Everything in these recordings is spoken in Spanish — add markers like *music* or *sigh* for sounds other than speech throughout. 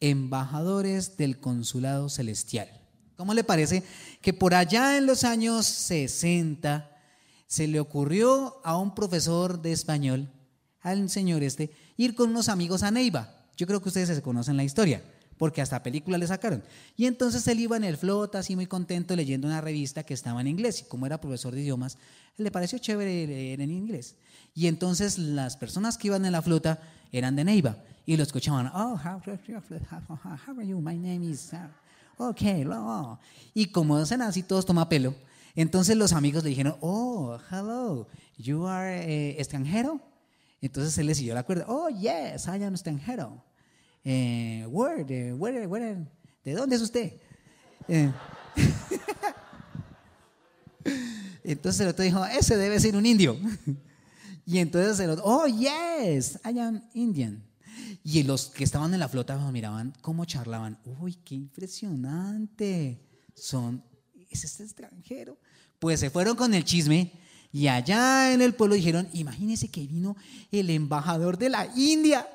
embajadores del consulado celestial. ¿Cómo le parece que por allá en los años 60 se le ocurrió a un profesor de español, al señor este, ir con unos amigos a Neiva? Yo creo que ustedes se conocen la historia, porque hasta película le sacaron. Y entonces él iba en el flota, así muy contento, leyendo una revista que estaba en inglés. Y como era profesor de idiomas, le pareció chévere leer en inglés. Y entonces las personas que iban en la flota eran de Neiva y lo escuchaban, oh, how, are you? My name is, uh, okay, y como hacen así todos toma pelo, entonces los amigos le dijeron, oh, hello, you are eh, extranjero. Entonces él le siguió la cuerda, oh, yes, I am extranjero. Eh, where, where, ¿De dónde es usted? Eh, *laughs* entonces el otro dijo, ese debe ser un indio. *laughs* Y entonces el otro, oh, yes, I am Indian. Y los que estaban en la flota miraban cómo charlaban. Uy, qué impresionante. Son, es este extranjero. Pues se fueron con el chisme y allá en el pueblo dijeron, imagínense que vino el embajador de la India.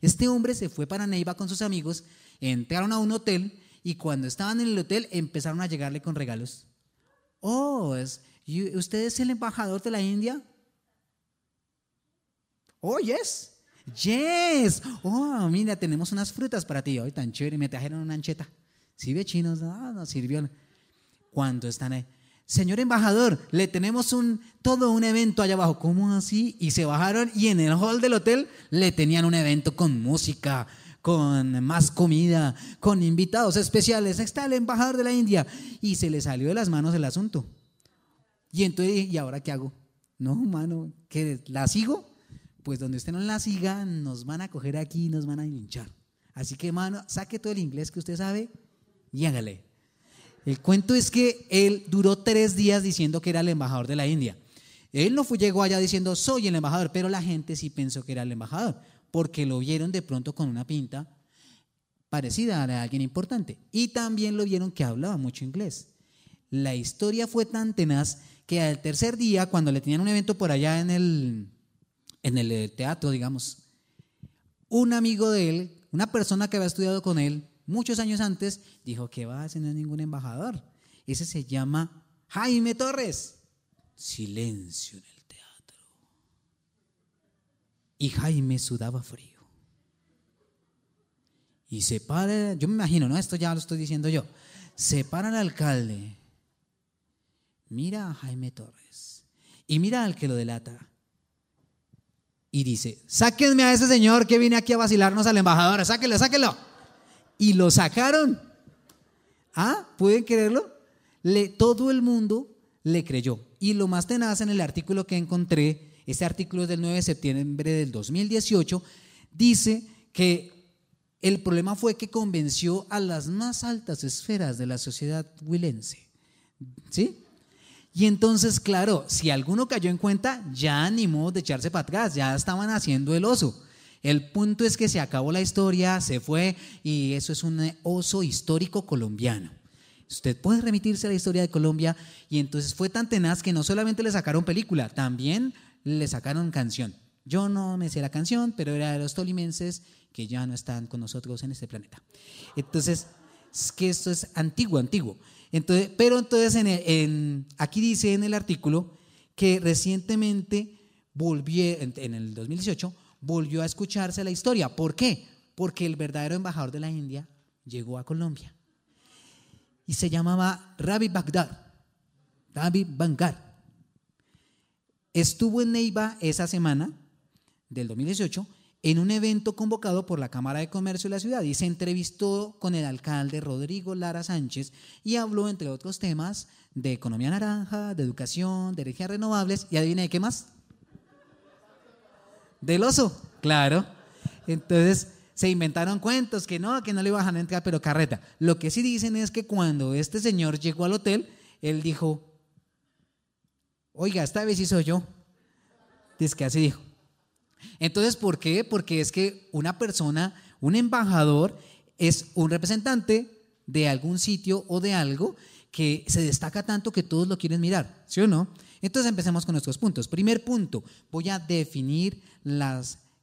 Este hombre se fue para Neiva con sus amigos, entraron a un hotel y cuando estaban en el hotel empezaron a llegarle con regalos. Oh, es, ¿usted es el embajador de la India? Oh, yes. Yes. Oh, mira, tenemos unas frutas para ti. Hoy tan chévere. Me trajeron una ancheta. Sí, ve chinos. Ah, no sirvió. Cuando están ahí. Señor embajador, le tenemos un, todo un evento allá abajo. ¿Cómo así? Y se bajaron y en el hall del hotel le tenían un evento con música, con más comida, con invitados especiales. Está el embajador de la India. Y se le salió de las manos el asunto. Y entonces, ¿y ahora qué hago? No, mano, ¿qué? ¿La sigo? Pues donde usted no la siga, nos van a coger aquí y nos van a hinchar. Así que, mano, saque todo el inglés que usted sabe y hágale. El cuento es que él duró tres días diciendo que era el embajador de la India. Él no fue, llegó allá diciendo soy el embajador, pero la gente sí pensó que era el embajador, porque lo vieron de pronto con una pinta parecida a alguien importante. Y también lo vieron que hablaba mucho inglés. La historia fue tan tenaz que al tercer día, cuando le tenían un evento por allá en el, en el eh, teatro, digamos, un amigo de él, una persona que había estudiado con él muchos años antes, dijo que va a ser ningún embajador. Ese se llama Jaime Torres. Silencio en el teatro. Y Jaime sudaba frío. Y se para, yo me imagino, no, esto ya lo estoy diciendo yo. Se para el alcalde mira a Jaime Torres y mira al que lo delata. Y dice, sáquenme a ese señor que viene aquí a vacilarnos al embajador, sáquenlo, sáquenlo. Y lo sacaron. ¿Ah? ¿Pueden creerlo? Le, todo el mundo le creyó. Y lo más tenaz en el artículo que encontré, este artículo es del 9 de septiembre del 2018, dice que el problema fue que convenció a las más altas esferas de la sociedad huilense. ¿Sí? Y entonces, claro, si alguno cayó en cuenta, ya animó de echarse para atrás, ya estaban haciendo el oso. El punto es que se acabó la historia, se fue y eso es un oso histórico colombiano. Usted puede remitirse a la historia de Colombia y entonces fue tan tenaz que no solamente le sacaron película, también le sacaron canción. Yo no me sé la canción, pero era de los tolimenses que ya no están con nosotros en este planeta. Entonces, es que esto es antiguo, antiguo. Entonces, pero entonces en, aquí dice en el artículo que recientemente volvió, en, el 2018, volvió a escucharse la historia. ¿Por qué? Porque el verdadero embajador de la India llegó a Colombia. Y se llamaba Ravi Bagdad. Ravi Bangar. Estuvo en Neiva esa semana del 2018 en un evento convocado por la Cámara de Comercio de la ciudad y se entrevistó con el alcalde Rodrigo Lara Sánchez y habló, entre otros temas, de economía naranja, de educación, de energías renovables y adivina de qué más. Del oso, claro. Entonces se inventaron cuentos que no, que no le iban a entrar, pero carreta. Lo que sí dicen es que cuando este señor llegó al hotel, él dijo, oiga, esta vez sí soy yo. Dice que así dijo. Entonces, ¿por qué? Porque es que una persona, un embajador, es un representante de algún sitio o de algo que se destaca tanto que todos lo quieren mirar, ¿sí o no? Entonces empecemos con nuestros puntos. Primer punto, voy a definir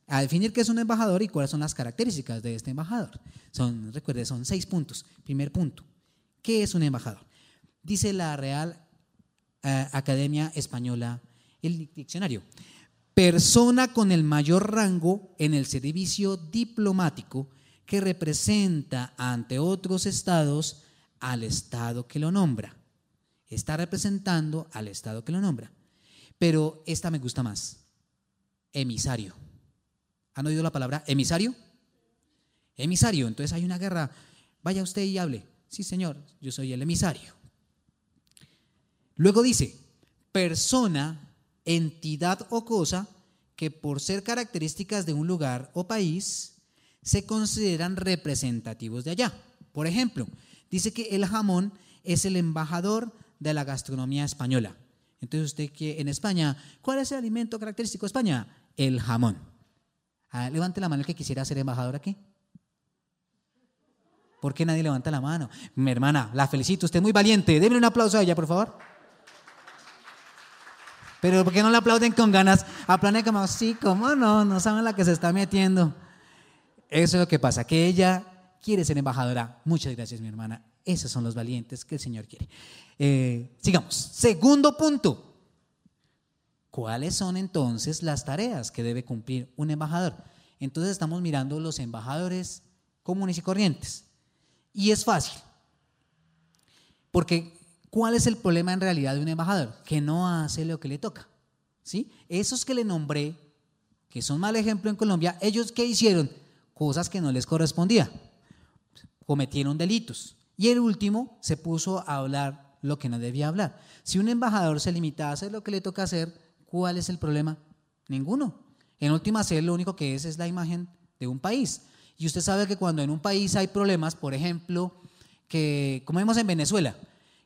a definir qué es un embajador y cuáles son las características de este embajador. Son, recuerde, son seis puntos. Primer punto, ¿qué es un embajador? Dice la Real eh, Academia Española, el diccionario, persona con el mayor rango en el servicio diplomático que representa ante otros estados al estado que lo nombra. Está representando al estado que lo nombra. Pero esta me gusta más. Emisario. ¿Han oído la palabra emisario? Emisario. Entonces hay una guerra. Vaya usted y hable. Sí, señor, yo soy el emisario. Luego dice, persona, entidad o cosa que por ser características de un lugar o país se consideran representativos de allá. Por ejemplo, dice que el jamón es el embajador de la gastronomía española. Entonces usted que en España, ¿cuál es el alimento característico de España? El jamón. Ah, levante la mano el que quisiera ser embajador aquí. ¿Por qué nadie levanta la mano? Mi hermana, la felicito, usted es muy valiente. Denle un aplauso a ella, por favor. Pero ¿por qué no le aplauden con ganas? Aplauden como, sí, cómo no, no saben la que se está metiendo. Eso es lo que pasa, que ella quiere ser embajadora. Muchas gracias, mi hermana. Esos son los valientes que el Señor quiere. Eh, sigamos. Segundo punto. ¿Cuáles son entonces las tareas que debe cumplir un embajador? Entonces estamos mirando los embajadores comunes y corrientes. Y es fácil. Porque ¿cuál es el problema en realidad de un embajador? Que no hace lo que le toca. ¿Sí? Esos que le nombré, que son mal ejemplo en Colombia, ellos qué hicieron? cosas que no les correspondía. Cometieron delitos. Y el último se puso a hablar lo que no debía hablar. Si un embajador se limita a hacer lo que le toca hacer, ¿cuál es el problema? Ninguno. En última, hacer lo único que es es la imagen de un país. Y usted sabe que cuando en un país hay problemas, por ejemplo, que como vemos en Venezuela,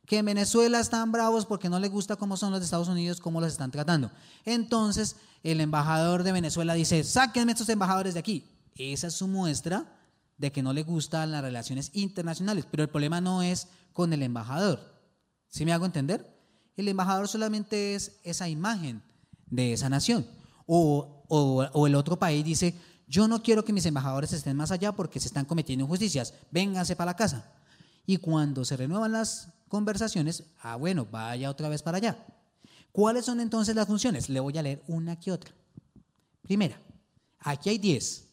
que en Venezuela están bravos porque no les gusta cómo son los de Estados Unidos, cómo los están tratando. Entonces, el embajador de Venezuela dice, sáquenme estos embajadores de aquí. Esa es su muestra de que no le gustan las relaciones internacionales, pero el problema no es con el embajador. ¿Sí me hago entender? El embajador solamente es esa imagen de esa nación. O, o, el otro país dice, yo no quiero que mis embajadores estén más allá porque se están cometiendo injusticias, vénganse para la casa. Y cuando se renuevan las conversaciones, ah, bueno, vaya otra vez para allá. ¿Cuáles son entonces las funciones? Le voy a leer una que otra. Primera, aquí hay 10.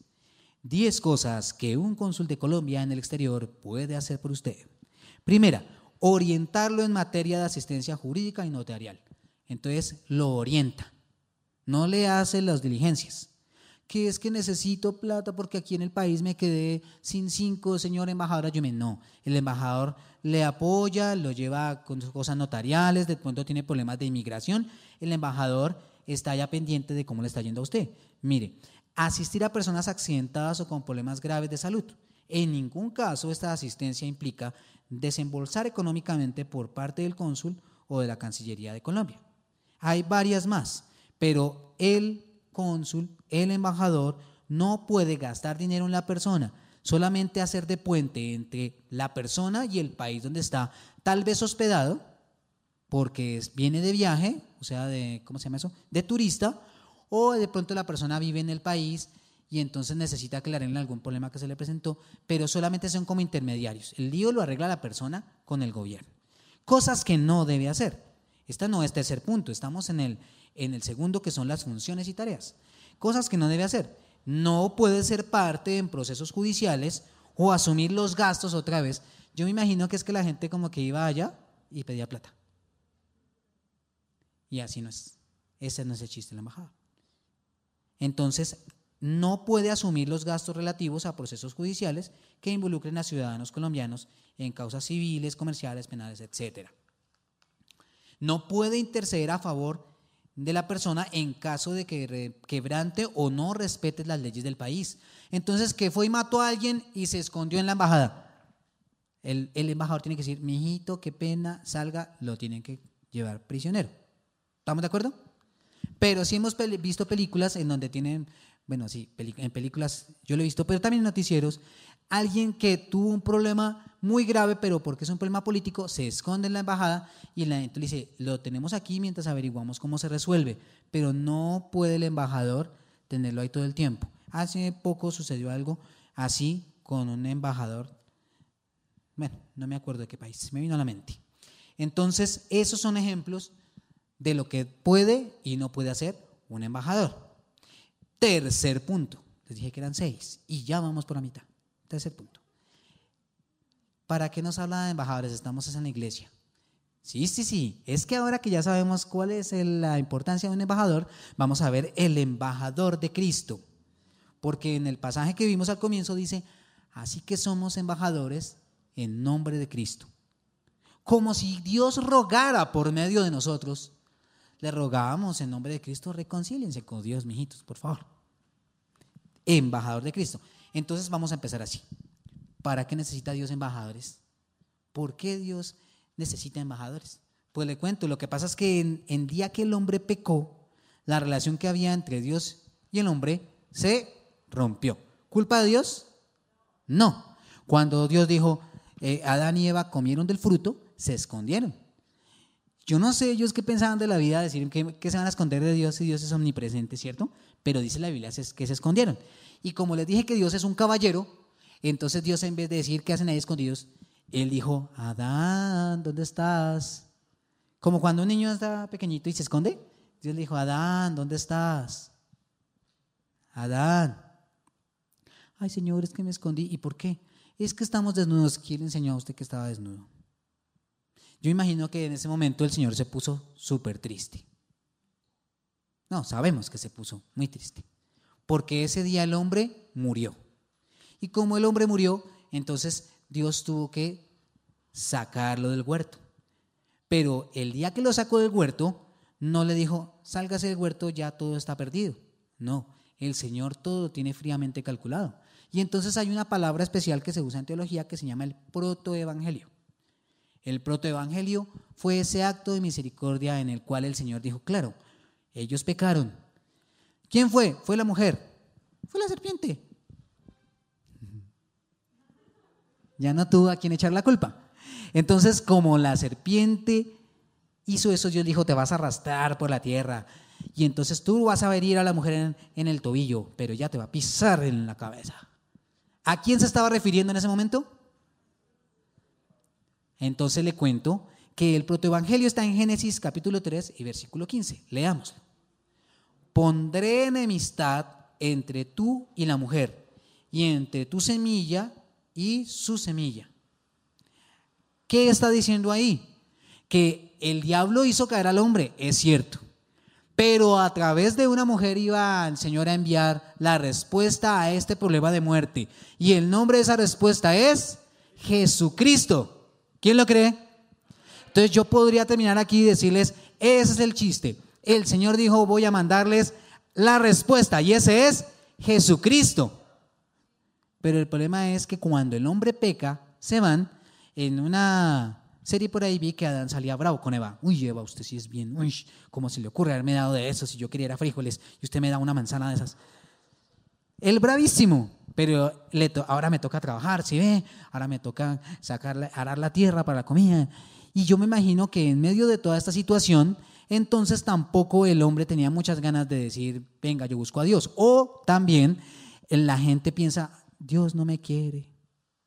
10 cosas que un cónsul de Colombia en el exterior puede hacer por usted. Primera, orientarlo en materia de asistencia jurídica y notarial. Entonces lo orienta, no le hace las diligencias. Que es que necesito plata porque aquí en el país me quedé sin cinco, señor embajador, yo me no. El embajador le apoya, lo lleva con sus cosas notariales, de pronto tiene problemas de inmigración. El embajador está ya pendiente de cómo le está yendo a usted. Mire, asistir a personas accidentadas o con problemas graves de salud. En ningún caso esta asistencia implica desembolsar económicamente por parte del cónsul o de la Cancillería de Colombia. Hay varias más, pero el cónsul, el embajador, no puede gastar dinero en la persona, solamente hacer de puente entre la persona y el país donde está, tal vez hospedado, porque viene de viaje, o sea, de, ¿cómo se llama eso? De turista, o de pronto la persona vive en el país y entonces necesita aclararle algún problema que se le presentó, pero solamente son como intermediarios. El lío lo arregla la persona con el gobierno. Cosas que no debe hacer. Esta no es tercer punto, estamos en el, en el segundo que son las funciones y tareas. Cosas que no debe hacer. No puede ser parte en procesos judiciales o asumir los gastos otra vez. Yo me imagino que es que la gente como que iba allá y pedía plata. Y así no es. Ese no es el chiste de la embajada entonces no puede asumir los gastos relativos a procesos judiciales que involucren a ciudadanos colombianos en causas civiles, comerciales, penales, etc. No puede interceder a favor de la persona en caso de que quebrante o no respete las leyes del país. Entonces, que fue y mató a alguien y se escondió en la embajada. El, el embajador tiene que decir, mijito, qué pena, salga, lo tienen que llevar prisionero. ¿Estamos de acuerdo? Pero sí hemos visto películas en donde tienen, bueno, sí, en películas yo lo he visto, pero también en noticieros, alguien que tuvo un problema muy grave, pero porque es un problema político, se esconde en la embajada y la gente le dice, lo tenemos aquí mientras averiguamos cómo se resuelve, pero no puede el embajador tenerlo ahí todo el tiempo. Hace poco sucedió algo así con un embajador. Bueno, no me acuerdo de qué país, me vino a la mente. Entonces, esos son ejemplos de lo que puede y no puede hacer un embajador. Tercer punto. Les dije que eran seis y ya vamos por la mitad. Tercer punto. ¿Para qué nos habla de embajadores? Estamos en la iglesia. Sí, sí, sí. Es que ahora que ya sabemos cuál es la importancia de un embajador, vamos a ver el embajador de Cristo. Porque en el pasaje que vimos al comienzo dice, así que somos embajadores en nombre de Cristo. Como si Dios rogara por medio de nosotros, le rogábamos en nombre de Cristo, reconcíliense con Dios, mijitos, por favor. Embajador de Cristo. Entonces vamos a empezar así. ¿Para qué necesita Dios embajadores? ¿Por qué Dios necesita embajadores? Pues le cuento, lo que pasa es que en, en día que el hombre pecó, la relación que había entre Dios y el hombre se rompió. ¿Culpa de Dios? No. Cuando Dios dijo, eh, Adán y Eva comieron del fruto, se escondieron. Yo no sé ellos qué pensaban de la vida, decir que, se van a esconder de Dios si Dios es omnipresente, ¿cierto? Pero dice la Biblia que se escondieron. Y como les dije que Dios es un caballero, entonces Dios en vez de decir que hacen ahí escondidos, Él dijo, Adán, ¿dónde estás? Como cuando un niño está pequeñito y se esconde, Dios le dijo, Adán, ¿dónde estás? Adán. Ay, Señor, es que me escondí. ¿Y por qué? Es que estamos desnudos. ¿Quién le enseñó a usted que estaba desnudo? Yo imagino que en ese momento el Señor se puso súper triste. No, sabemos que se puso muy triste. Porque ese día el hombre murió. Y como el hombre murió, entonces Dios tuvo que sacarlo del huerto. Pero el día que lo sacó del huerto, no le dijo, sálgase del huerto, ya todo está perdido. No, el Señor todo tiene fríamente calculado. Y entonces hay una palabra especial que se usa en teología que se llama el protoevangelio. El protoevangelio fue ese acto de misericordia en el cual el Señor dijo, claro, ellos pecaron. ¿Quién fue? Fue la mujer. Fue la serpiente. Ya no tuvo a quien echar la culpa. Entonces, como la serpiente hizo eso, Dios dijo, te vas a arrastrar por la tierra. Y entonces tú vas a venir a la mujer en, en el tobillo, pero ya te va a pisar en la cabeza. ¿A quién se estaba refiriendo en ese momento? Entonces le cuento que el protoevangelio está en Génesis capítulo 3 y versículo 15. Leámoslo. Pondré enemistad entre tú y la mujer, y entre tu semilla y su semilla. ¿Qué está diciendo ahí? Que el diablo hizo caer al hombre, es cierto. Pero a través de una mujer iba el Señor a enviar la respuesta a este problema de muerte. Y el nombre de esa respuesta es Jesucristo. ¿Quién lo cree? Entonces yo podría terminar aquí y decirles, ese es el chiste. El Señor dijo, voy a mandarles la respuesta y ese es Jesucristo. Pero el problema es que cuando el hombre peca, se van. En una serie por ahí vi que Adán salía bravo con Eva. Uy, Eva, usted sí es bien. Uy, ¿cómo se le ocurre haberme dado de eso si yo quería frijoles y usted me da una manzana de esas? El bravísimo. Pero ahora me toca trabajar, ¿sí ve? Ahora me toca sacar, arar la tierra para la comida. Y yo me imagino que en medio de toda esta situación, entonces tampoco el hombre tenía muchas ganas de decir, venga, yo busco a Dios. O también la gente piensa, Dios no me quiere,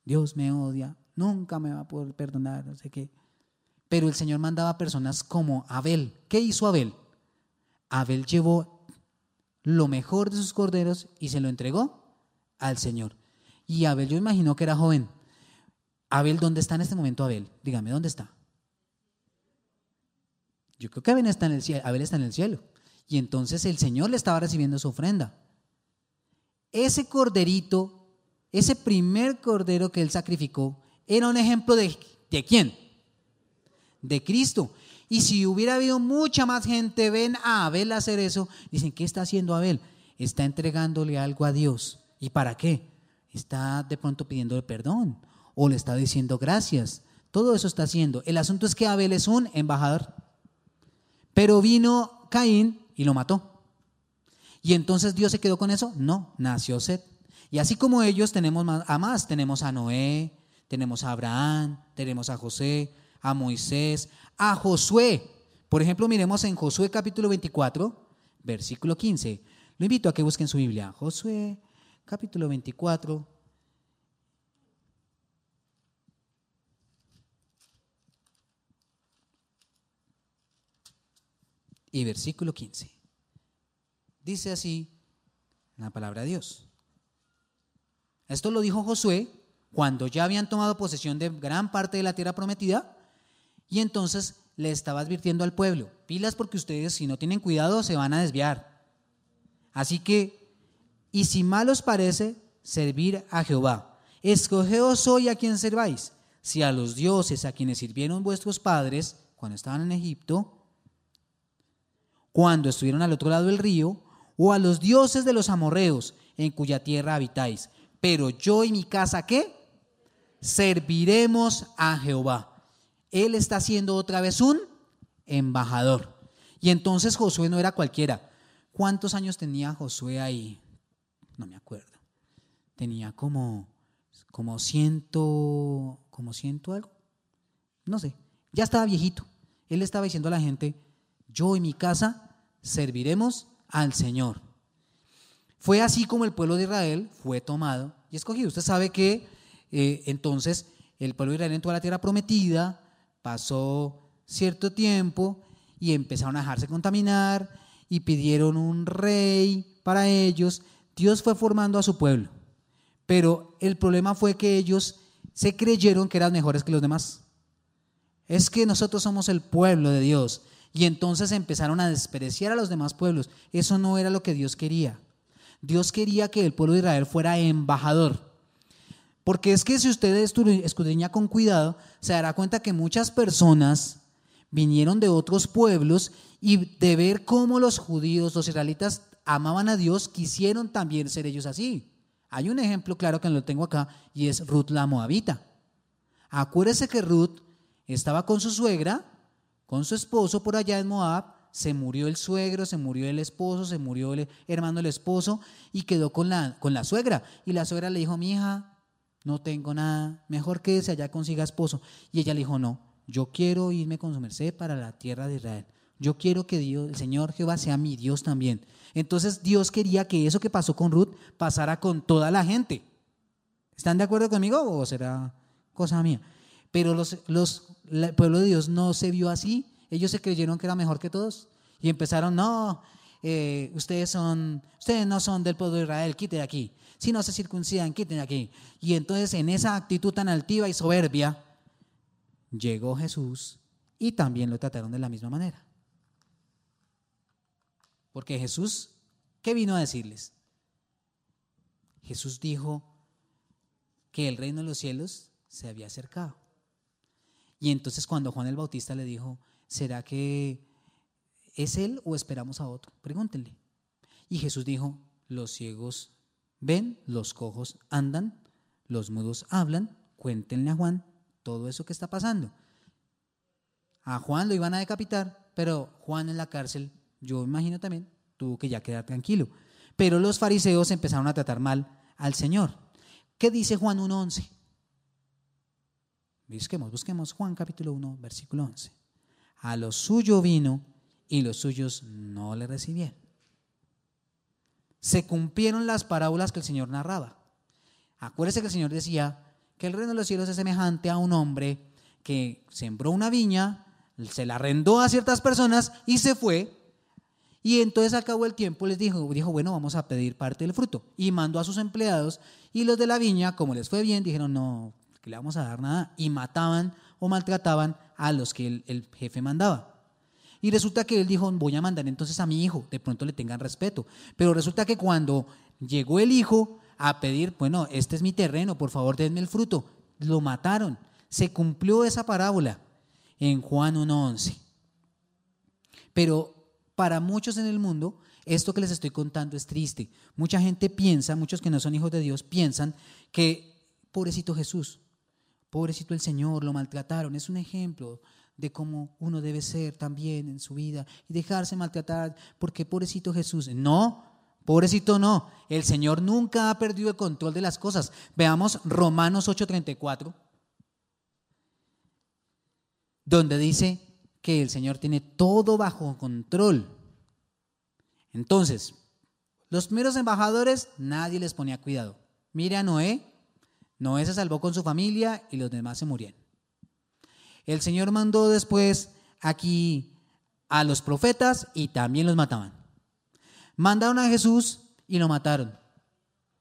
Dios me odia, nunca me va a poder perdonar, no sé qué. Pero el Señor mandaba personas como Abel. ¿Qué hizo Abel? Abel llevó lo mejor de sus corderos y se lo entregó al Señor. Y Abel, yo imagino que era joven. Abel, ¿dónde está en este momento Abel? Dígame, ¿dónde está? Yo creo que Abel está en el cielo. Abel está en el cielo. Y entonces el Señor le estaba recibiendo su ofrenda. Ese corderito, ese primer cordero que él sacrificó, era un ejemplo de, ¿de quién? De Cristo. Y si hubiera habido mucha más gente, ven a Abel hacer eso, dicen, ¿qué está haciendo Abel? Está entregándole algo a Dios. ¿Y para qué? Está de pronto pidiendo perdón o le está diciendo gracias. Todo eso está haciendo. El asunto es que Abel es un embajador. Pero vino Caín y lo mató. ¿Y entonces Dios se quedó con eso? No, nació Seth. Y así como ellos tenemos a más, tenemos a Noé, tenemos a Abraham, tenemos a José, a Moisés, a Josué. Por ejemplo, miremos en Josué capítulo 24, versículo 15. Lo invito a que busquen su Biblia. Josué capítulo 24. Y versículo 15. Dice así la palabra de Dios. Esto lo dijo Josué cuando ya habían tomado posesión de gran parte de la tierra prometida y entonces le estaba advirtiendo al pueblo, pilas porque ustedes si no tienen cuidado se van a desviar. Así que, y si mal os parece, servir a Jehová. Escogeos hoy a quien serváis, si a los dioses a quienes sirvieron vuestros padres cuando estaban en Egipto, cuando estuvieron al otro lado del río, o a los dioses de los amorreos en cuya tierra habitáis. Pero yo y mi casa, ¿qué? Serviremos a Jehová. Él está siendo otra vez un embajador. Y entonces Josué no era cualquiera. ¿Cuántos años tenía Josué ahí? No me acuerdo. Tenía como, como ciento, como ciento algo. No sé. Ya estaba viejito. Él estaba diciendo a la gente, yo y mi casa serviremos al Señor. Fue así como el pueblo de Israel fue tomado y escogido. Usted sabe que eh, entonces el pueblo de Israel entró a la tierra prometida, pasó cierto tiempo y empezaron a dejarse contaminar y pidieron un rey para ellos. Dios fue formando a su pueblo, pero el problema fue que ellos se creyeron que eran mejores que los demás. Es que nosotros somos el pueblo de Dios y entonces empezaron a despreciar a los demás pueblos. Eso no era lo que Dios quería. Dios quería que el pueblo de Israel fuera embajador. Porque es que si usted escudriña con cuidado, se dará cuenta que muchas personas vinieron de otros pueblos y de ver cómo los judíos, los israelitas amaban a Dios, quisieron también ser ellos así. Hay un ejemplo claro que lo tengo acá y es Ruth la Moabita. Acuérdese que Ruth estaba con su suegra con su esposo por allá en Moab, se murió el suegro, se murió el esposo, se murió el hermano del esposo y quedó con la, con la suegra. Y la suegra le dijo, mi hija, no tengo nada, mejor que se allá consiga esposo. Y ella le dijo, no, yo quiero irme con su merced para la tierra de Israel. Yo quiero que Dios, el Señor Jehová sea mi Dios también. Entonces Dios quería que eso que pasó con Ruth pasara con toda la gente. ¿Están de acuerdo conmigo o será cosa mía? Pero los, los, el pueblo de Dios no se vio así. Ellos se creyeron que era mejor que todos. Y empezaron, no, eh, ustedes, son, ustedes no son del pueblo de Israel, quiten de aquí. Si no se circuncidan, quiten de aquí. Y entonces en esa actitud tan altiva y soberbia, llegó Jesús y también lo trataron de la misma manera. Porque Jesús, ¿qué vino a decirles? Jesús dijo que el reino de los cielos se había acercado. Y entonces cuando Juan el Bautista le dijo, ¿será que es él o esperamos a otro? Pregúntenle. Y Jesús dijo, los ciegos ven, los cojos andan, los mudos hablan, cuéntenle a Juan todo eso que está pasando. A Juan lo iban a decapitar, pero Juan en la cárcel, yo imagino también, tuvo que ya quedar tranquilo. Pero los fariseos empezaron a tratar mal al Señor. ¿Qué dice Juan 1.11? Busquemos, busquemos Juan capítulo 1, versículo 11. A lo suyo vino y los suyos no le recibieron. Se cumplieron las parábolas que el Señor narraba. Acuérdese que el Señor decía que el reino de los cielos es semejante a un hombre que sembró una viña, se la arrendó a ciertas personas y se fue. Y entonces acabó el tiempo, les dijo, dijo, bueno, vamos a pedir parte del fruto. Y mandó a sus empleados y los de la viña, como les fue bien, dijeron, no, le vamos a dar nada, y mataban o maltrataban a los que el, jefe mandaba. Y resulta que él dijo, voy a mandar entonces a mi hijo, de pronto le tengan respeto. Pero resulta que cuando llegó el hijo a pedir, bueno, este es mi terreno, por favor denme el fruto, lo mataron. Se cumplió esa parábola en Juan 1.11. Pero para muchos en el mundo, esto que les estoy contando es triste. Mucha gente piensa, muchos que no son hijos de Dios, piensan que, pobrecito Jesús, pobrecito el Señor, lo maltrataron. Es un ejemplo de cómo uno debe ser también en su vida y dejarse maltratar, porque pobrecito Jesús. No, pobrecito no. El Señor nunca ha perdido el control de las cosas. Veamos Romanos 8:34, donde dice que el Señor tiene todo bajo control. Entonces, Los primeros embajadores, nadie les ponía cuidado. Mire a Noé, Noé se salvó con su familia y los demás se murieron. El Señor mandó después aquí a los profetas y también los mataban. Mandaron a Jesús y lo mataron.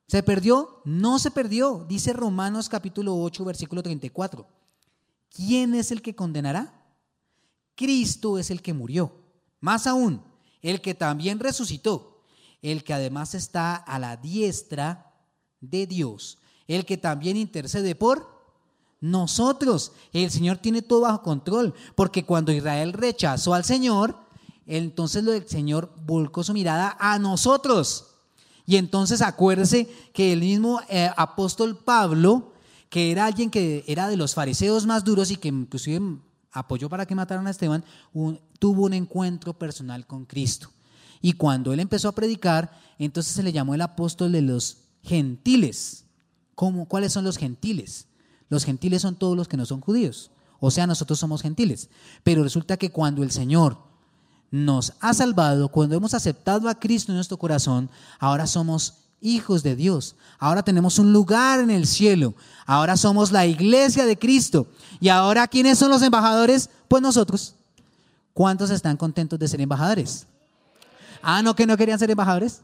¿Se perdió? No se perdió. Dice Romanos capítulo 8, versículo 34. ¿Quién es el que condenará? Cristo es el que murió. Más aún, el que también resucitó, el que además está a la diestra de Dios, el que también intercede por nosotros. El Señor tiene todo bajo control, porque cuando Israel rechazó al Señor, entonces el Señor volcó su mirada a nosotros. Y entonces acuérdese que el mismo eh, apóstol Pablo, que era alguien que era de los fariseos más duros y que inclusive apoyó para que mataran a Esteban, tuvo un encuentro personal con Cristo. Y cuando él empezó a predicar, entonces se le llamó el apóstol de los gentiles. ¿Cómo, ¿Cuáles son los gentiles? Los gentiles son todos los que no son judíos. O sea, nosotros somos gentiles. Pero resulta que cuando el Señor nos ha salvado, cuando hemos aceptado a Cristo en nuestro corazón, ahora somos hijos de Dios. Ahora tenemos un lugar en el cielo. Ahora somos la iglesia de Cristo. Y ahora, ¿quiénes son los embajadores? Pues nosotros. ¿Cuántos están contentos de ser embajadores? Ah, no, que no querían ser embajadores.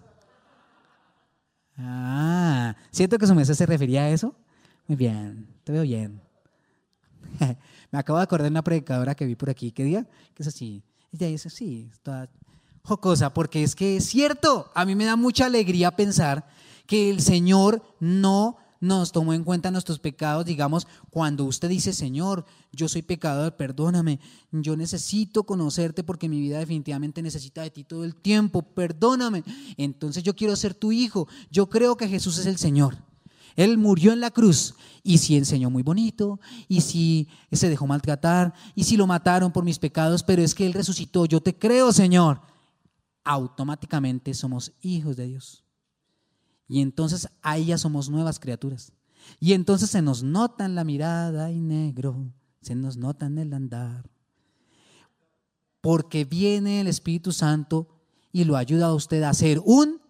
Ah, ¿siento que su mesa se refería a eso? Muy bien, te veo bien. *laughs* Me acabo de acordar de una predicadora que vi por aquí. ¿Qué día? Que es así. Ella dice, sí, toda jocosa, porque es que es cierto. A mí me da mucha alegría pensar que el Señor no nos tomó en cuenta nuestros pecados, digamos, cuando usted dice, Señor, yo soy pecador, perdóname, yo necesito conocerte porque mi vida definitivamente necesita de ti todo el tiempo, perdóname. Entonces yo quiero ser tu hijo, yo creo que Jesús es el Señor. Él murió en la cruz y si enseñó muy bonito y si se dejó maltratar y si lo mataron por mis pecados, pero es que Él resucitó, yo te creo, Señor. Automáticamente somos hijos de Dios. Y entonces ahí ya somos nuevas criaturas. Y entonces se nos nota en la mirada y negro, se nos nota en el andar. Porque viene el Espíritu Santo y lo ayuda a usted a ser un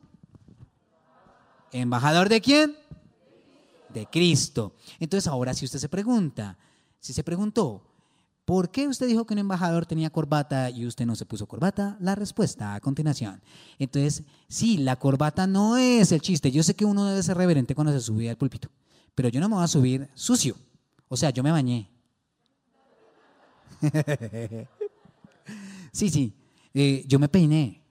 embajador de quién? de Cristo. Entonces ahora si usted se pregunta, si se preguntó, ¿por qué usted dijo que un embajador tenía corbata y usted no se puso corbata? La respuesta a continuación. Entonces, sí, la corbata no es el chiste. Yo sé que uno debe ser reverente cuando se sube al púlpito, pero yo no me voy a subir sucio. O sea, yo me bañé. *laughs* sí, sí, eh, yo me peiné.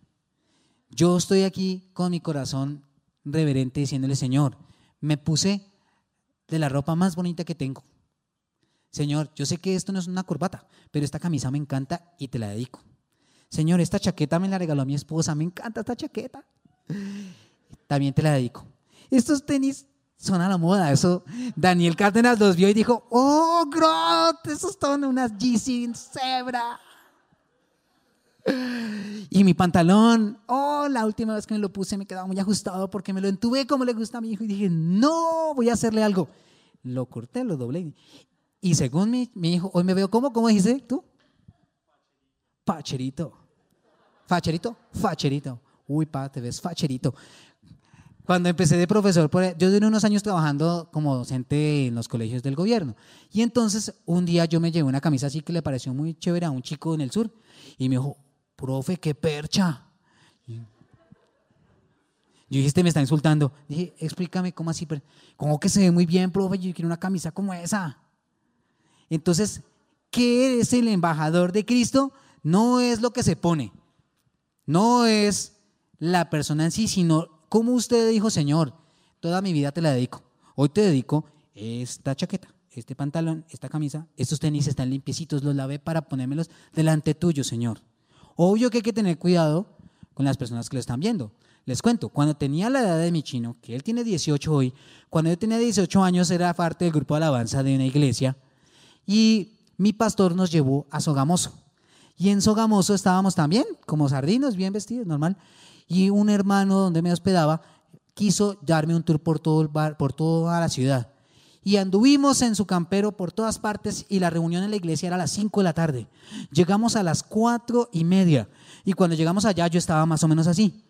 Yo estoy aquí con mi corazón reverente diciéndole, Señor, me puse de la ropa más bonita que tengo. Señor, yo sé que esto no es una corbata, pero esta camisa me encanta y te la dedico. Señor, esta chaqueta me la regaló mi esposa, me encanta esta chaqueta. También te la dedico. Estos tenis son a la moda, eso Daniel Cárdenas los vio y dijo, oh, Grot, esos son unas Yeezy Zebra. Y mi pantalón, oh, la última vez que me lo puse me quedaba muy ajustado porque me lo entuve como le gusta a mi hijo y dije, no, voy a hacerle algo. Lo corté, lo doblé. Y según mi, hijo, hoy me veo como, ¿cómo dijiste tú? Facherito. Facherito, facherito. Uy, pa, te ves facherito. Cuando empecé de profesor, yo duré unos años trabajando como docente en los colegios del gobierno. Y entonces un día yo me llevé una camisa así que le pareció muy chévere a un chico en el sur. Y me dijo, profe, qué percha. Yo dije, este me está insultando. Dije, explícame cómo así. ¿Cómo que se ve muy bien, profe? Yo quiero una camisa como esa. Entonces, ¿qué es el embajador de Cristo? No es lo que se pone. No es la persona en sí, sino como usted dijo, Señor, toda mi vida te la dedico. Hoy te dedico esta chaqueta, este pantalón, esta camisa, estos tenis están limpiecitos, los lavé para ponérmelos delante tuyo, Señor. Obvio que hay que tener cuidado con las personas que lo están viendo. Les cuento, cuando tenía la edad de mi chino, que él tiene 18 hoy, cuando yo tenía 18 años era parte del grupo de alabanza de una iglesia y mi pastor nos llevó a Sogamoso. Y en Sogamoso estábamos también, como sardinos, bien vestidos, normal. Y un hermano donde me hospedaba quiso darme un tour por, todo el bar, por toda la ciudad. Y anduvimos en su campero por todas partes y la reunión en la iglesia era a las 5 de la tarde. Llegamos a las cuatro y media. Y cuando llegamos allá yo estaba más o menos así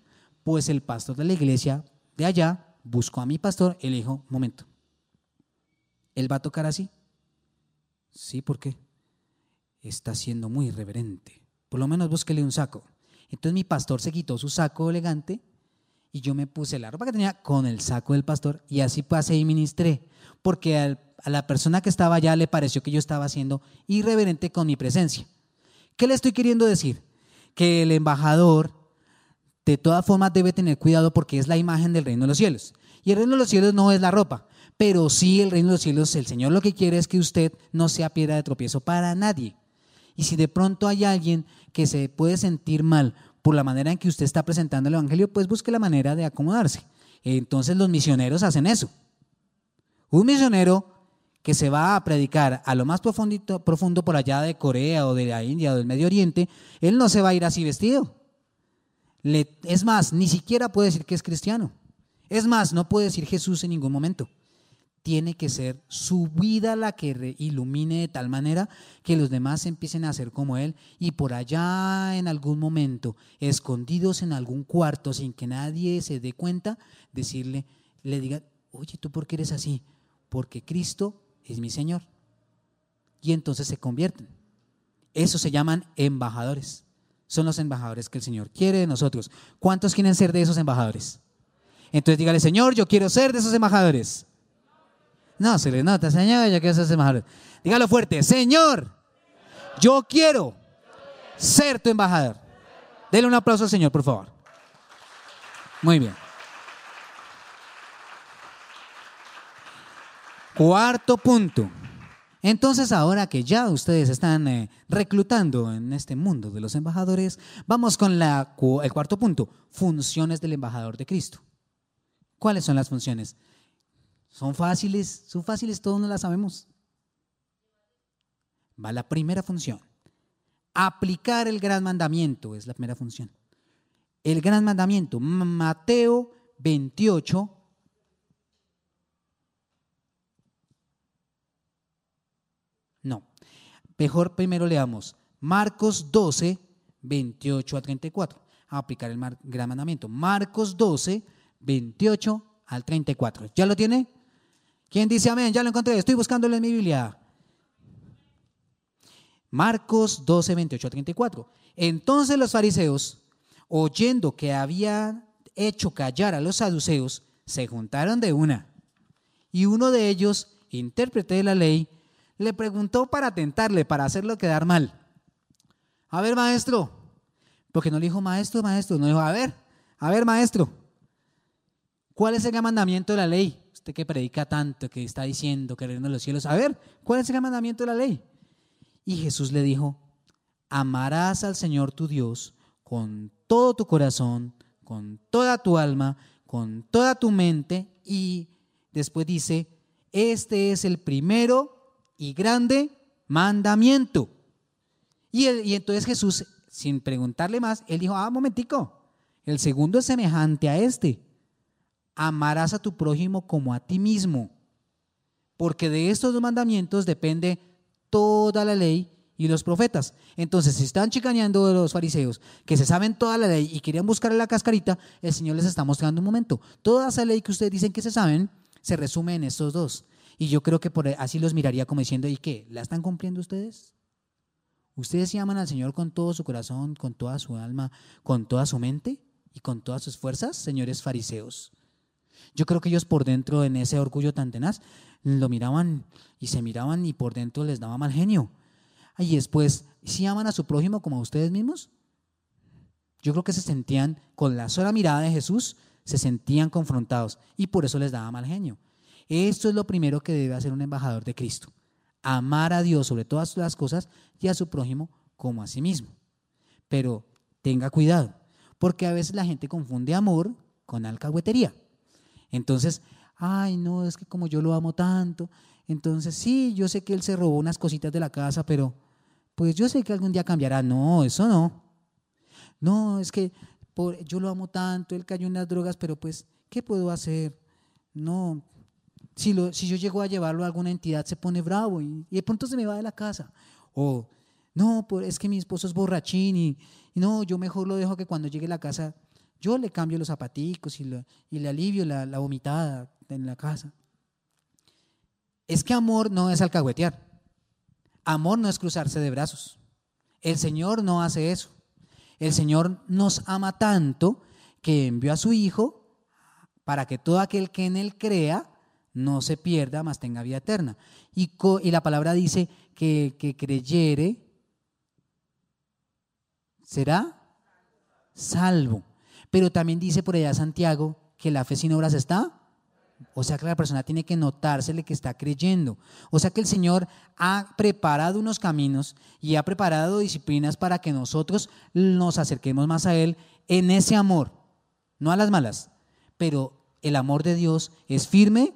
Pues el pastor de la iglesia de allá buscó a mi pastor y le dijo, momento, ¿él va a tocar así? Sí, ¿por qué? Está siendo muy irreverente. Por lo menos búsquele un saco. Entonces mi pastor se quitó su saco elegante y yo me puse la ropa que tenía con el saco del pastor y así pasé y ministré. Porque a la persona que estaba allá le pareció que yo estaba siendo irreverente con mi presencia. ¿Qué le estoy queriendo decir? Que el embajador de todas formas debe tener cuidado porque es la imagen del reino de los cielos. Y el reino de los cielos no es la ropa, pero sí el reino de los cielos, el Señor lo que quiere es que usted no sea piedra de tropiezo para nadie. Y si de pronto hay alguien que se puede sentir mal por la manera en que usted está presentando el Evangelio, pues busque la manera de acomodarse. Entonces los misioneros hacen eso. Un misionero que se va a predicar a lo más profundo por allá de Corea o de la India o del Medio Oriente, él no se va a ir así vestido. es más, ni siquiera puede decir que es cristiano. Es más, no puede decir Jesús en ningún momento. Tiene que ser su vida la que ilumine de tal manera que los demás empiecen a ser como Él y por allá en algún momento, escondidos en algún cuarto sin que nadie se dé cuenta, decirle, le diga, oye, ¿tú por qué eres así? Porque Cristo es mi Señor. Y entonces se convierten. Eso se llaman embajadores. Son los embajadores que el Señor quiere de nosotros. ¿Cuántos quieren ser de esos embajadores? Entonces dígale, Señor, yo quiero ser de esos embajadores. No, se le nota, Señor, yo quiero ser embajadores. Dígalo fuerte, Señor, yo quiero ser tu embajador. Dele un aplauso al Señor, por favor. Muy bien. Cuarto punto. Entonces, ahora que ya ustedes están eh, reclutando en este mundo de los embajadores, vamos con el cuarto punto, funciones del embajador de Cristo. ¿Cuáles son las funciones? Son fáciles, son fáciles, todos no las sabemos. Va la primera función. Aplicar el gran mandamiento es la primera función. El gran mandamiento, Mateo 28, No. Mejor primero leamos Marcos 12, 28 a 34. A aplicar el gran mandamiento. Marcos 12, 28 al 34. ¿Ya lo tiene? ¿Quién dice amén? Ya lo encontré. Estoy buscándolo en mi Biblia. Marcos 12, 28 a 34. Entonces los fariseos, oyendo que había hecho callar a los saduceos, se juntaron de una. Y uno de ellos, intérprete de la ley, le preguntó para tentarle, para hacerlo quedar mal. A ver, maestro, porque no le dijo maestro, maestro, no dijo, a ver, a ver, maestro, ¿cuál es el mandamiento de la ley? Usted que predica tanto, que está diciendo que de los cielos, a ver, ¿cuál es el mandamiento de la ley? Y Jesús le dijo, amarás al Señor tu Dios con todo tu corazón, con toda tu alma, con toda tu mente y después dice, este es el primero y grande mandamiento. Y, y entonces Jesús, sin preguntarle más, él dijo, ah, momentico, el segundo es semejante a este. Amarás a tu prójimo como a ti mismo. Porque de estos dos mandamientos depende toda la ley y los profetas. Entonces, si están chicaneando los fariseos, que se saben toda la ley y querían buscarle la cascarita, el Señor les está mostrando un momento. Toda esa ley que ustedes dicen que se saben, se resume en estos dos. Y yo creo que por así los miraría como diciendo, ¿y qué? ¿La están cumpliendo ustedes? ¿Ustedes se aman al Señor con todo su corazón, con toda su alma, con toda su mente y con todas sus fuerzas, señores fariseos? Yo creo que ellos por dentro, en ese orgullo tan tenaz, lo miraban y se miraban y por dentro les daba mal genio. Y después, ¿si aman a su prójimo como a ustedes mismos? Yo creo que se sentían, con la sola mirada de Jesús, se sentían confrontados y por eso les daba mal genio. Esto es lo primero que debe hacer un embajador de Cristo. Amar a Dios sobre todas las cosas y a su prójimo como a sí mismo. Pero tenga cuidado, porque a veces la gente confunde amor con alcahuetería. Entonces, ay, no, es que como yo lo amo tanto, entonces sí, yo sé que él se robó unas cositas de la casa, pero pues yo sé que algún día cambiará. No, eso no. No, es que yo lo amo tanto, él cayó en las drogas, pero pues, ¿qué puedo hacer? No, si, yo llego a llevarlo a alguna entidad, se pone bravo y, de pronto se me va de la casa. O, no, es que mi esposo es borrachín y, no, yo mejor lo dejo que cuando llegue a la casa Yo le cambio los zapaticos y, le alivio la, vomitada en la casa. Es que amor no es alcahuetear. Amor no es cruzarse de brazos. El Señor no hace eso. El Señor nos ama tanto que envió a su Hijo para que todo aquel que en Él crea no se pierda, mas tenga vida eterna. Y, y la palabra dice que que creyere será salvo. Pero también dice por allá Santiago que la fe sin obras está. O sea que la persona tiene que notársele que está creyendo. O sea que el Señor ha preparado unos caminos y ha preparado disciplinas para que nosotros nos acerquemos más a Él en ese amor, no a las malas. Pero el amor de Dios es firme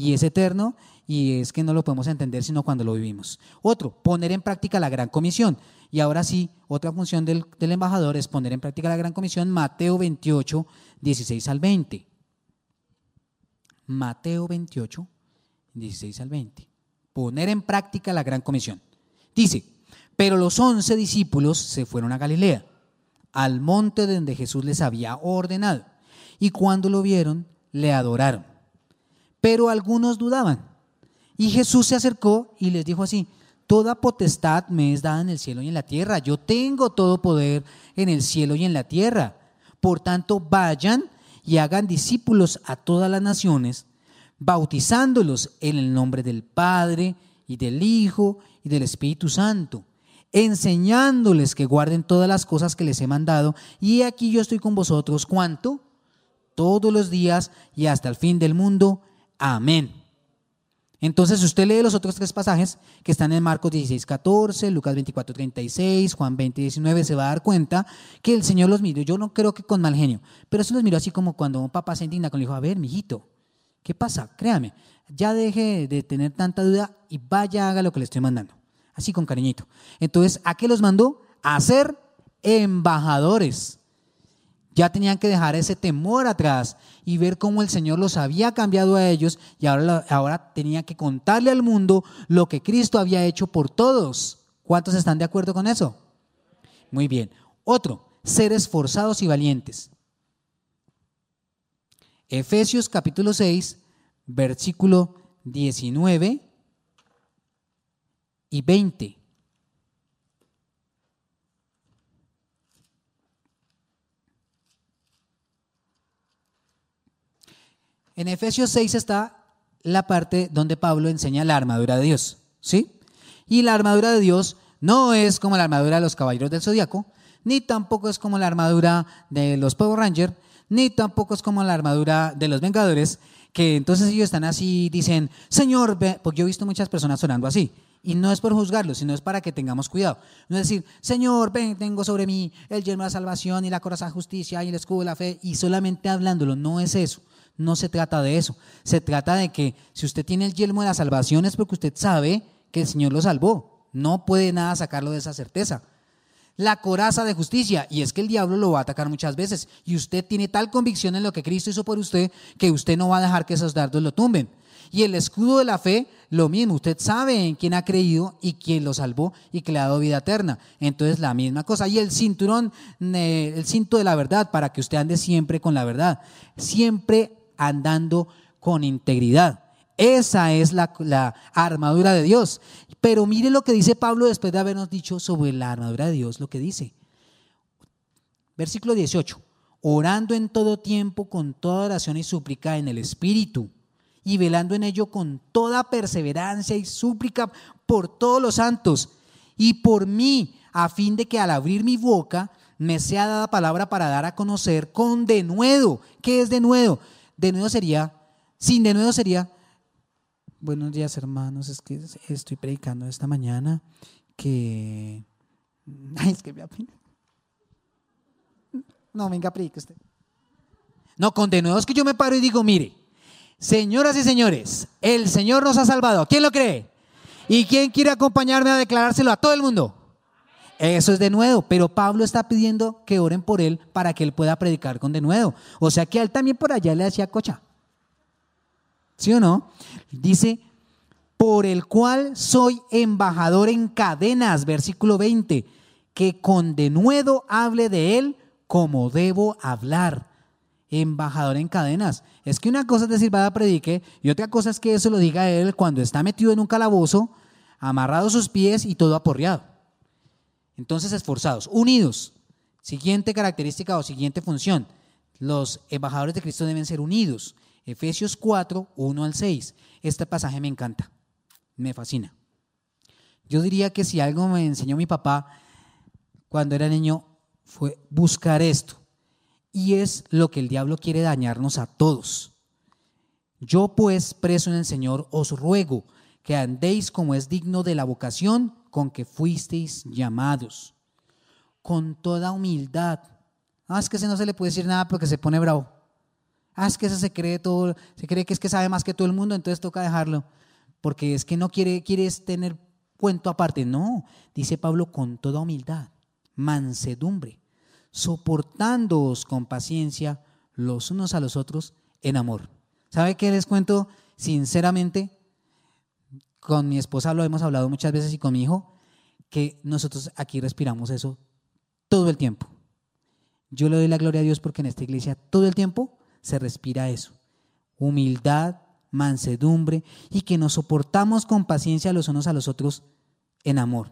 y es eterno y es que no lo podemos entender sino cuando lo vivimos. Otro, poner en práctica la gran comisión. Y ahora sí, otra función del, embajador es poner en práctica la gran comisión, Mateo 28, 16 al 20. Mateo 28, 16 al 20. Poner en práctica la gran comisión. Dice, pero los once discípulos se fueron a Galilea, al monte donde Jesús les había ordenado. Y cuando lo vieron, le adoraron. Pero algunos dudaban. Y Jesús se acercó y les dijo así, toda potestad me es dada en el cielo y en la tierra. Yo tengo todo poder en el cielo y en la tierra. Por tanto, vayan y hagan discípulos a todas las naciones, bautizándolos en el nombre del Padre y del Hijo y del Espíritu Santo, enseñándoles que guarden todas las cosas que les he mandado. Y aquí yo estoy con vosotros, ¿cuánto? Todos los días y hasta el fin del mundo. Amén. Entonces, usted lee los otros tres pasajes que están en Marcos 16, 14, Lucas 24, 36, Juan 20, 19, se va a dar cuenta que el Señor los miró. Yo no creo que con mal genio, pero se los miró así como cuando un papá se indigna con el hijo, a ver, mijito, ¿qué pasa? Créame, ya deje de tener tanta duda y vaya, haga lo que le estoy mandando. Así con cariñito. Entonces, ¿a qué los mandó? A ser embajadores ya tenían que dejar ese temor atrás y ver cómo el Señor los había cambiado a ellos y ahora, ahora tenía que contarle al mundo lo que Cristo había hecho por todos. ¿Cuántos están de acuerdo con eso? Muy bien. Otro, ser esforzados y valientes. Efesios capítulo 6, versículo 19 y 20. En Efesios 6 está la parte donde Pablo enseña la armadura de Dios, ¿sí? Y la armadura de Dios no es como la armadura de los caballeros del zodiaco, ni tampoco es como la armadura de los Power Rangers, ni tampoco es como la armadura de los Vengadores, que entonces ellos están así, dicen, Señor, porque yo he visto muchas personas orando así, y no es por juzgarlos, sino es para que tengamos cuidado. No es decir, Señor, ven, tengo sobre mí el yermo de la salvación y la coraza de justicia y el escudo de la fe, y solamente hablándolo, no es eso. No se trata de eso. Se trata de que si usted tiene el yelmo de la salvación es porque usted sabe que el Señor lo salvó. No puede nada sacarlo de esa certeza. La coraza de justicia, y es que el diablo lo va a atacar muchas veces, y usted tiene tal convicción en lo que Cristo hizo por usted que usted no va a dejar que esos dardos lo tumben. Y el escudo de la fe, lo mismo, usted sabe en quién ha creído y quién lo salvó y que le ha dado vida eterna. Entonces la misma cosa. Y el cinturón, eh, el cinto de la verdad, para que usted ande siempre con la verdad. Siempre andando con integridad. Esa es la, armadura de Dios. Pero mire lo que dice Pablo después de habernos dicho sobre la armadura de Dios, lo que dice. Versículo 18. Orando en todo tiempo con toda oración y súplica en el Espíritu y velando en ello con toda perseverancia y súplica por todos los santos y por mí, a fin de que al abrir mi boca me sea dada palabra para dar a conocer con denuedo. ¿Qué es denuedo? De nuevo sería, sin de nuevo sería, buenos días hermanos, es que estoy predicando esta mañana que, *laughs* es que me No, venga, predique usted. No, con de nuevo es que yo me paro y digo, mire, señoras y señores, el Señor nos ha salvado. ¿Quién lo cree? ¿Y quién quiere acompañarme a declarárselo a todo el mundo? Eso es de nuevo, pero Pablo está pidiendo que oren por él para que él pueda predicar con de nuevo. O sea que a él también por allá le hacía cocha. ¿Sí o no? Dice, por el cual soy embajador en cadenas, versículo 20, que con denuedo hable de él como debo hablar. Embajador en cadenas. Es que una cosa es decir, vaya, predique, y otra cosa es que eso lo diga él cuando está metido en un calabozo, amarrado sus pies y todo aporreado. Entonces, esforzados, unidos. Siguiente característica o siguiente función. Los embajadores de Cristo deben ser unidos. Efesios 4, 1 al 6. Este pasaje me encanta, me fascina. Yo diría que si algo me enseñó mi papá cuando era niño fue buscar esto. Y es lo que el diablo quiere dañarnos a todos. Yo pues, preso en el Señor, os ruego que andéis como es digno de la vocación con que fuisteis llamados, con toda humildad. Ah, es que ese no se le puede decir nada porque se pone bravo. Ah, es que ese se cree todo, se cree que es que sabe más que todo el mundo, entonces toca dejarlo. Porque es que no quiere, quieres tener cuento aparte. No, dice Pablo, con toda humildad, mansedumbre, soportándoos con paciencia los unos a los otros en amor. ¿Sabe qué les cuento sinceramente? Con mi esposa lo hemos hablado muchas veces y con mi hijo, que nosotros aquí respiramos eso todo el tiempo. Yo le doy la gloria a Dios porque en esta iglesia todo el tiempo se respira eso. Humildad, mansedumbre y que nos soportamos con paciencia los unos a los otros en amor.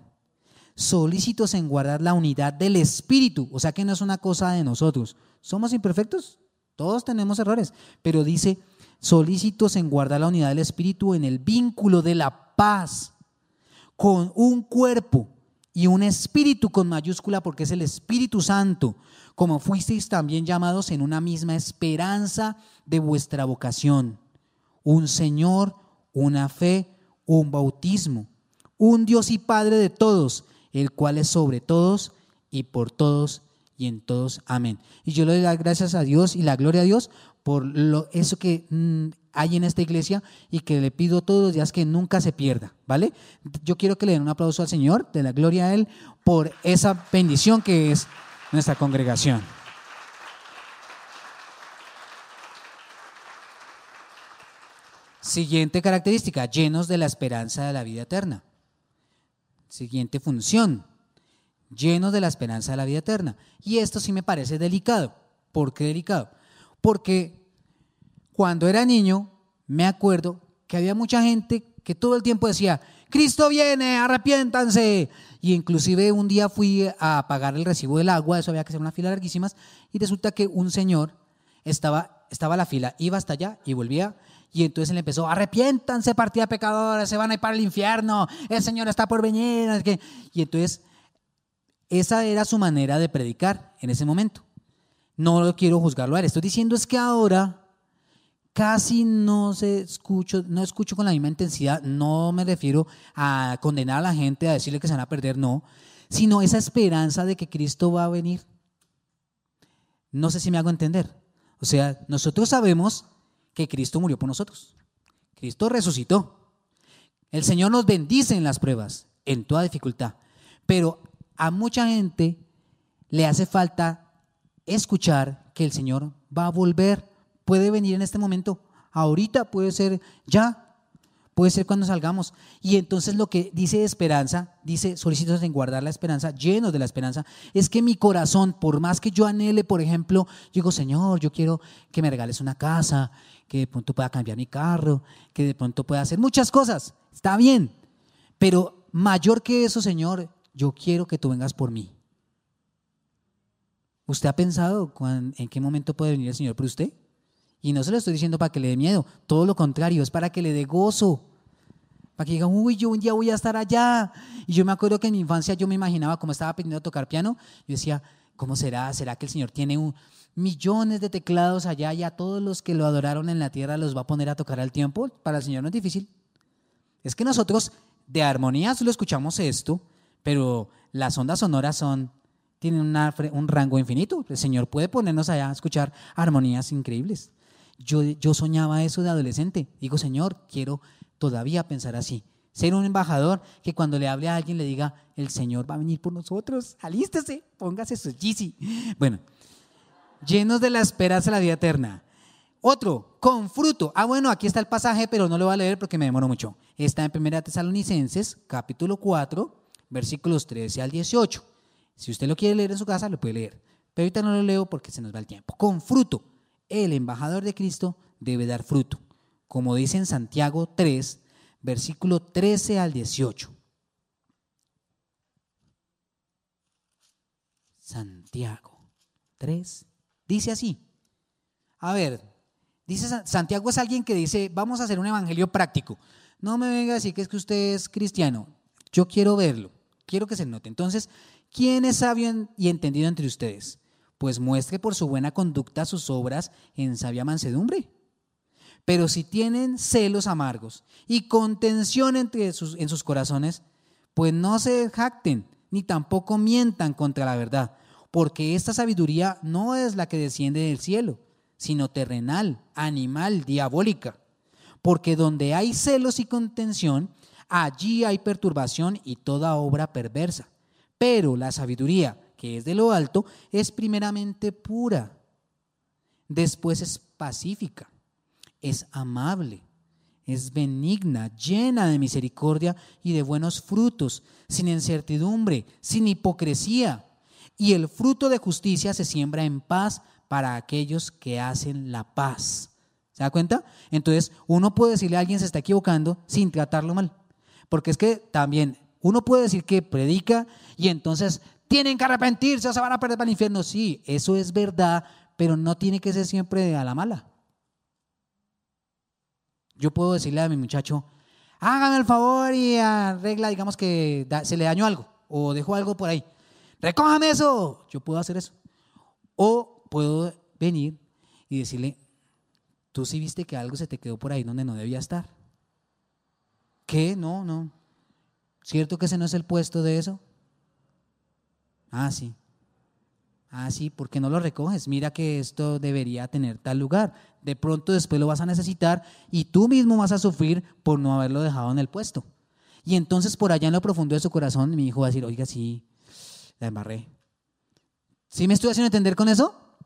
Solícitos en guardar la unidad del espíritu, o sea que no es una cosa de nosotros. ¿Somos imperfectos? Todos tenemos errores, pero dice solícitos en guardar la unidad del espíritu en el vínculo de la paz, con un cuerpo y un espíritu con mayúscula porque es el Espíritu Santo, como fuisteis también llamados en una misma esperanza de vuestra vocación. Un Señor, una fe, un bautismo, un Dios y Padre de todos, el cual es sobre todos y por todos y en todos. Amén. Y yo le doy las gracias a Dios y la gloria a Dios por lo, eso que mm, hay en esta iglesia y que le pido todos los días que nunca se pierda, ¿vale? Yo quiero que le den un aplauso al Señor, de la gloria a Él, por esa bendición que es nuestra congregación. Siguiente característica, llenos de la esperanza de la vida eterna. Siguiente función, llenos de la esperanza de la vida eterna. Y esto sí me parece delicado. ¿Por qué delicado? Porque cuando era niño, me acuerdo que había mucha gente que todo el tiempo decía, Cristo viene, arrepiéntanse. Y inclusive un día fui a pagar el recibo del agua, eso había que hacer una fila larguísimas, y resulta que un señor estaba, estaba la fila, iba hasta allá y volvía, y entonces él empezó, arrepiéntanse partida pecadores, se van a ir para el infierno, el Señor está por venir. Y entonces esa era su manera de predicar en ese momento. No lo quiero juzgarlo a él, estoy diciendo es que ahora casi no se escucho, no escucho con la misma intensidad, no me refiero a condenar a la gente, a decirle que se van a perder, no, sino esa esperanza de que Cristo va a venir. No sé si me hago entender. O sea, nosotros sabemos que Cristo murió por nosotros. Cristo resucitó. El Señor nos bendice en las pruebas, en toda dificultad. Pero a mucha gente le hace falta escuchar que el Señor va a volver puede venir en este momento, ahorita puede ser ya, puede ser cuando salgamos. Y entonces lo que dice esperanza, dice solicitos en guardar la esperanza, llenos de la esperanza, es que mi corazón, por más que yo anhele, por ejemplo, digo, Señor, yo quiero que me regales una casa, que de pronto pueda cambiar mi carro, que de pronto pueda hacer muchas cosas, está bien, pero mayor que eso, Señor, yo quiero que tú vengas por mí. ¿Usted ha pensado en qué momento puede venir el Señor por usted? Y no se lo estoy diciendo para que le dé miedo, todo lo contrario, es para que le dé gozo. Para que diga, uy, yo un día voy a estar allá. Y yo me acuerdo que en mi infancia yo me imaginaba como estaba aprendiendo a tocar piano. Yo decía, ¿cómo será? ¿Será que el Señor tiene un, millones de teclados allá y a todos los que lo adoraron en la tierra los va a poner a tocar al tiempo? Para el Señor no es difícil. Es que nosotros de armonía solo escuchamos esto, pero las ondas sonoras son, tienen un rango infinito. El Señor puede ponernos allá a escuchar armonías increíbles. Yo, soñaba eso de adolescente. Digo, Señor, quiero todavía pensar así. Ser un embajador que cuando le hable a alguien le diga, el Señor va a venir por nosotros, alístese, póngase su GC. Bueno, llenos de la esperanza de la vida eterna. Otro, con fruto. Ah, bueno, aquí está el pasaje, pero no lo voy a leer porque me demoro mucho. Está en 1 Tesalonicenses, capítulo 4, versículos 13 al 18. Si usted lo quiere leer en su casa, lo puede leer. Pero ahorita no lo leo porque se nos va el tiempo. Con fruto. El embajador de Cristo debe dar fruto. Como dice en Santiago 3, versículo 13 al 18. Santiago 3. Dice así. A ver, dice Santiago es alguien que dice, vamos a hacer un evangelio práctico. No me venga a decir que es que usted es cristiano. Yo quiero verlo. Quiero que se note. Entonces, ¿quién es sabio y entendido entre ustedes? Pues muestre por su buena conducta sus obras en sabia mansedumbre. Pero si tienen celos amargos y contención entre sus, en sus corazones, pues no se jacten ni tampoco mientan contra la verdad, porque esta sabiduría no es la que desciende del cielo, sino terrenal, animal, diabólica. Porque donde hay celos y contención, allí hay perturbación y toda obra perversa. Pero la sabiduría, que es de lo alto, es primeramente pura, después es pacífica, es amable es benigna, llena de misericordia y de buenos frutos, sin incertidumbre, sin hipocresía. Y el fruto de justicia se siembra en paz para aquellos que hacen la paz. ¿Se da cuenta? Entonces, uno puede decirle a alguien se está equivocando sin tratarlo mal. Porque es que también uno puede decir que predica y entonces tienen que arrepentirse o se van a perder para el infierno. Sí, eso es verdad, pero no tiene que ser siempre a la mala. Yo puedo decirle a mi muchacho, hágame el favor y arregla, digamos que se le dañó algo o dejó algo por ahí. Recójame eso. Yo puedo hacer eso. O puedo venir y decirle, tú sí viste que algo se te quedó por ahí donde no debía estar. ¿Qué? No, no. ¿Cierto que ese no es el puesto de eso? Ah, sí. Ah, sí, ¿por qué no lo recoges? Mira que esto debería tener tal lugar. De pronto después lo vas a necesitar y tú mismo vas a sufrir por no haberlo dejado en el puesto. Y entonces por allá en lo profundo de su corazón mi hijo va a decir, oiga, sí, la embarré. ¿Sí me estoy haciendo entender con eso?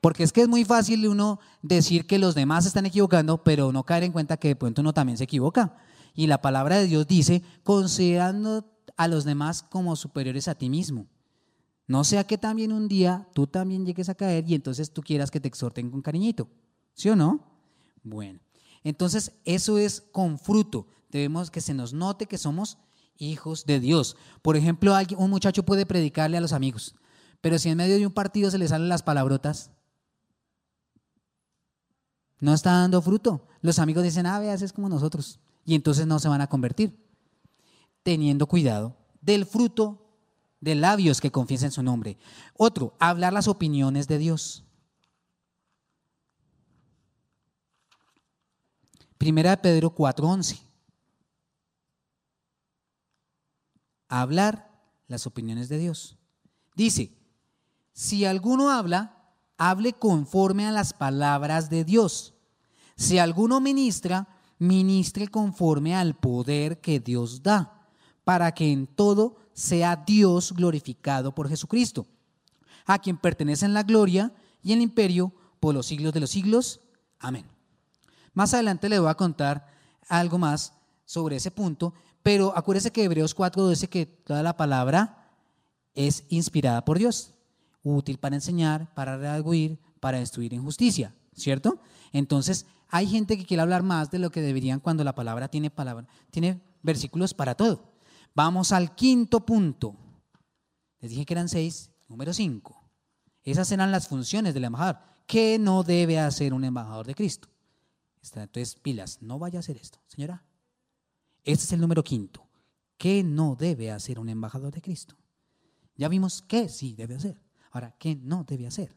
Porque es que es muy fácil uno decir que los demás están equivocando, pero no caer en cuenta que de pronto uno también se equivoca. Y la palabra de Dios dice, considerando a los demás como superiores a ti mismo. No sea que también un día tú también llegues a caer y entonces tú quieras que te exhorten con cariñito. ¿Sí o no? Bueno, entonces eso es con fruto. Debemos que se nos note que somos hijos de Dios. Por ejemplo, un muchacho puede predicarle a los amigos, pero si en medio de un partido se le salen las palabrotas, no está dando fruto. Los amigos dicen, ah, veas, es como nosotros. Y entonces no se van a convertir. Teniendo cuidado del fruto de labios que confiesen su nombre. Otro, hablar las opiniones de Dios. Primera de Pedro 4:11. Hablar las opiniones de Dios. Dice, si alguno habla, hable conforme a las palabras de Dios. Si alguno ministra, ministre conforme al poder que Dios da, para que en todo sea Dios glorificado por Jesucristo, a quien pertenecen la gloria y el imperio por los siglos de los siglos. Amén. Más adelante le voy a contar algo más sobre ese punto, pero acuérdese que Hebreos 4 dice que toda la palabra es inspirada por Dios, útil para enseñar, para redarguir, para destruir injusticia, ¿cierto? Entonces, hay gente que quiere hablar más de lo que deberían cuando la palabra tiene palabra, tiene versículos para todo. Vamos al quinto punto. Les dije que eran seis, número cinco. Esas eran las funciones del embajador. ¿Qué no debe hacer un embajador de Cristo? Entonces, pilas, no vaya a hacer esto, señora. Este es el número quinto. ¿Qué no debe hacer un embajador de Cristo? Ya vimos qué sí debe hacer. Ahora, ¿qué no debe hacer?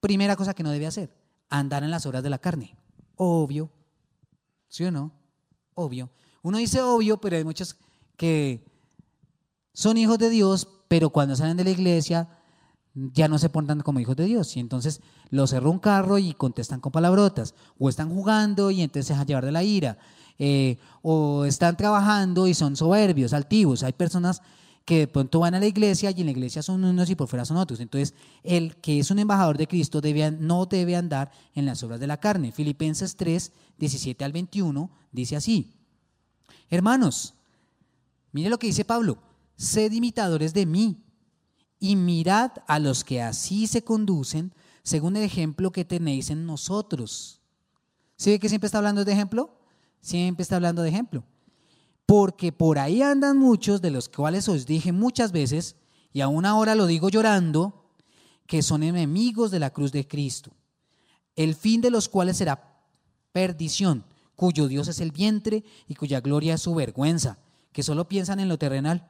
Primera cosa que no debe hacer, andar en las obras de la carne. Obvio. ¿Sí o no? obvio. Uno dice obvio, pero hay muchos que son hijos de Dios, pero cuando salen de la iglesia ya no se portan como hijos de Dios. Y entonces los cerró un carro y contestan con palabrotas. O están jugando y entonces se dejan llevar de la ira. Eh, o están trabajando y son soberbios, altivos. Hay personas que de pronto van a la iglesia y en la iglesia son unos y por fuera son otros. Entonces, el que es un embajador de Cristo no debe andar en las obras de la carne. Filipenses 3, 17 al 21 dice así. Hermanos, mire lo que dice Pablo. sed imitadores de mí y mirad a los que así se conducen según el ejemplo que tenéis en nosotros. ¿Sí ve que siempre está hablando de ejemplo? Siempre está hablando de ejemplo. Porque por ahí andan muchos de los cuales os dije muchas veces, y aún ahora lo digo llorando, que son enemigos de la cruz de Cristo, el fin de los cuales será perdición, cuyo Dios es el vientre y cuya gloria es su vergüenza, que solo piensan en lo terrenal.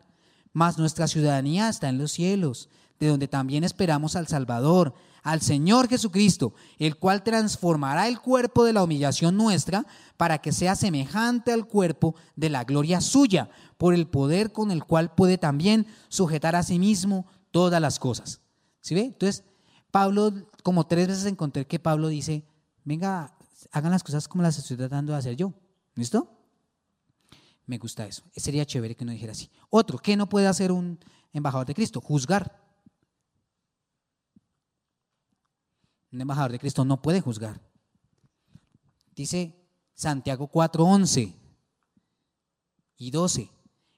Mas nuestra ciudadanía está en los cielos, de donde también esperamos al Salvador, al Señor Jesucristo, el cual transformará el cuerpo de la humillación nuestra para que sea semejante al cuerpo de la gloria suya, por el poder con el cual puede también sujetar a sí mismo todas las cosas. ¿Sí ve? Entonces, Pablo, como tres veces encontré que Pablo dice, venga, hagan las cosas como las estoy tratando de hacer yo. ¿Listo? Me gusta eso. Sería chévere que no dijera así. Otro, ¿qué no puede hacer un embajador de Cristo? Juzgar. Un embajador de Cristo no puede juzgar. Dice Santiago 4, 11 y 12.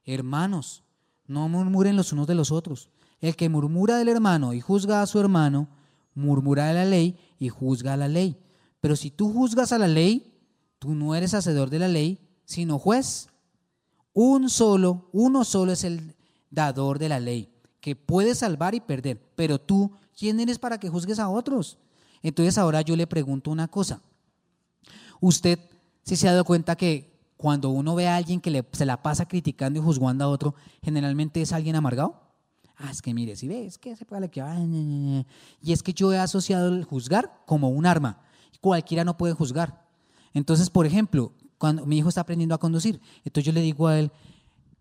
Hermanos, no murmuren los unos de los otros. El que murmura del hermano y juzga a su hermano, murmura de la ley y juzga a la ley. Pero si tú juzgas a la ley, tú no eres hacedor de la ley, sino juez. Un solo, uno solo es el dador de la ley, que puede salvar y perder. Pero tú, ¿quién eres para que juzgues a otros? Entonces ahora yo le pregunto una cosa. Usted, si se ha dado cuenta que cuando uno ve a alguien que se la pasa criticando y juzgando a otro, generalmente es alguien amargado? Ah, es que mire, si ves que se puede que y es que yo he asociado el juzgar como un arma. Cualquiera no puede juzgar. Entonces, por ejemplo, cuando mi hijo está aprendiendo a conducir, entonces yo le digo a él,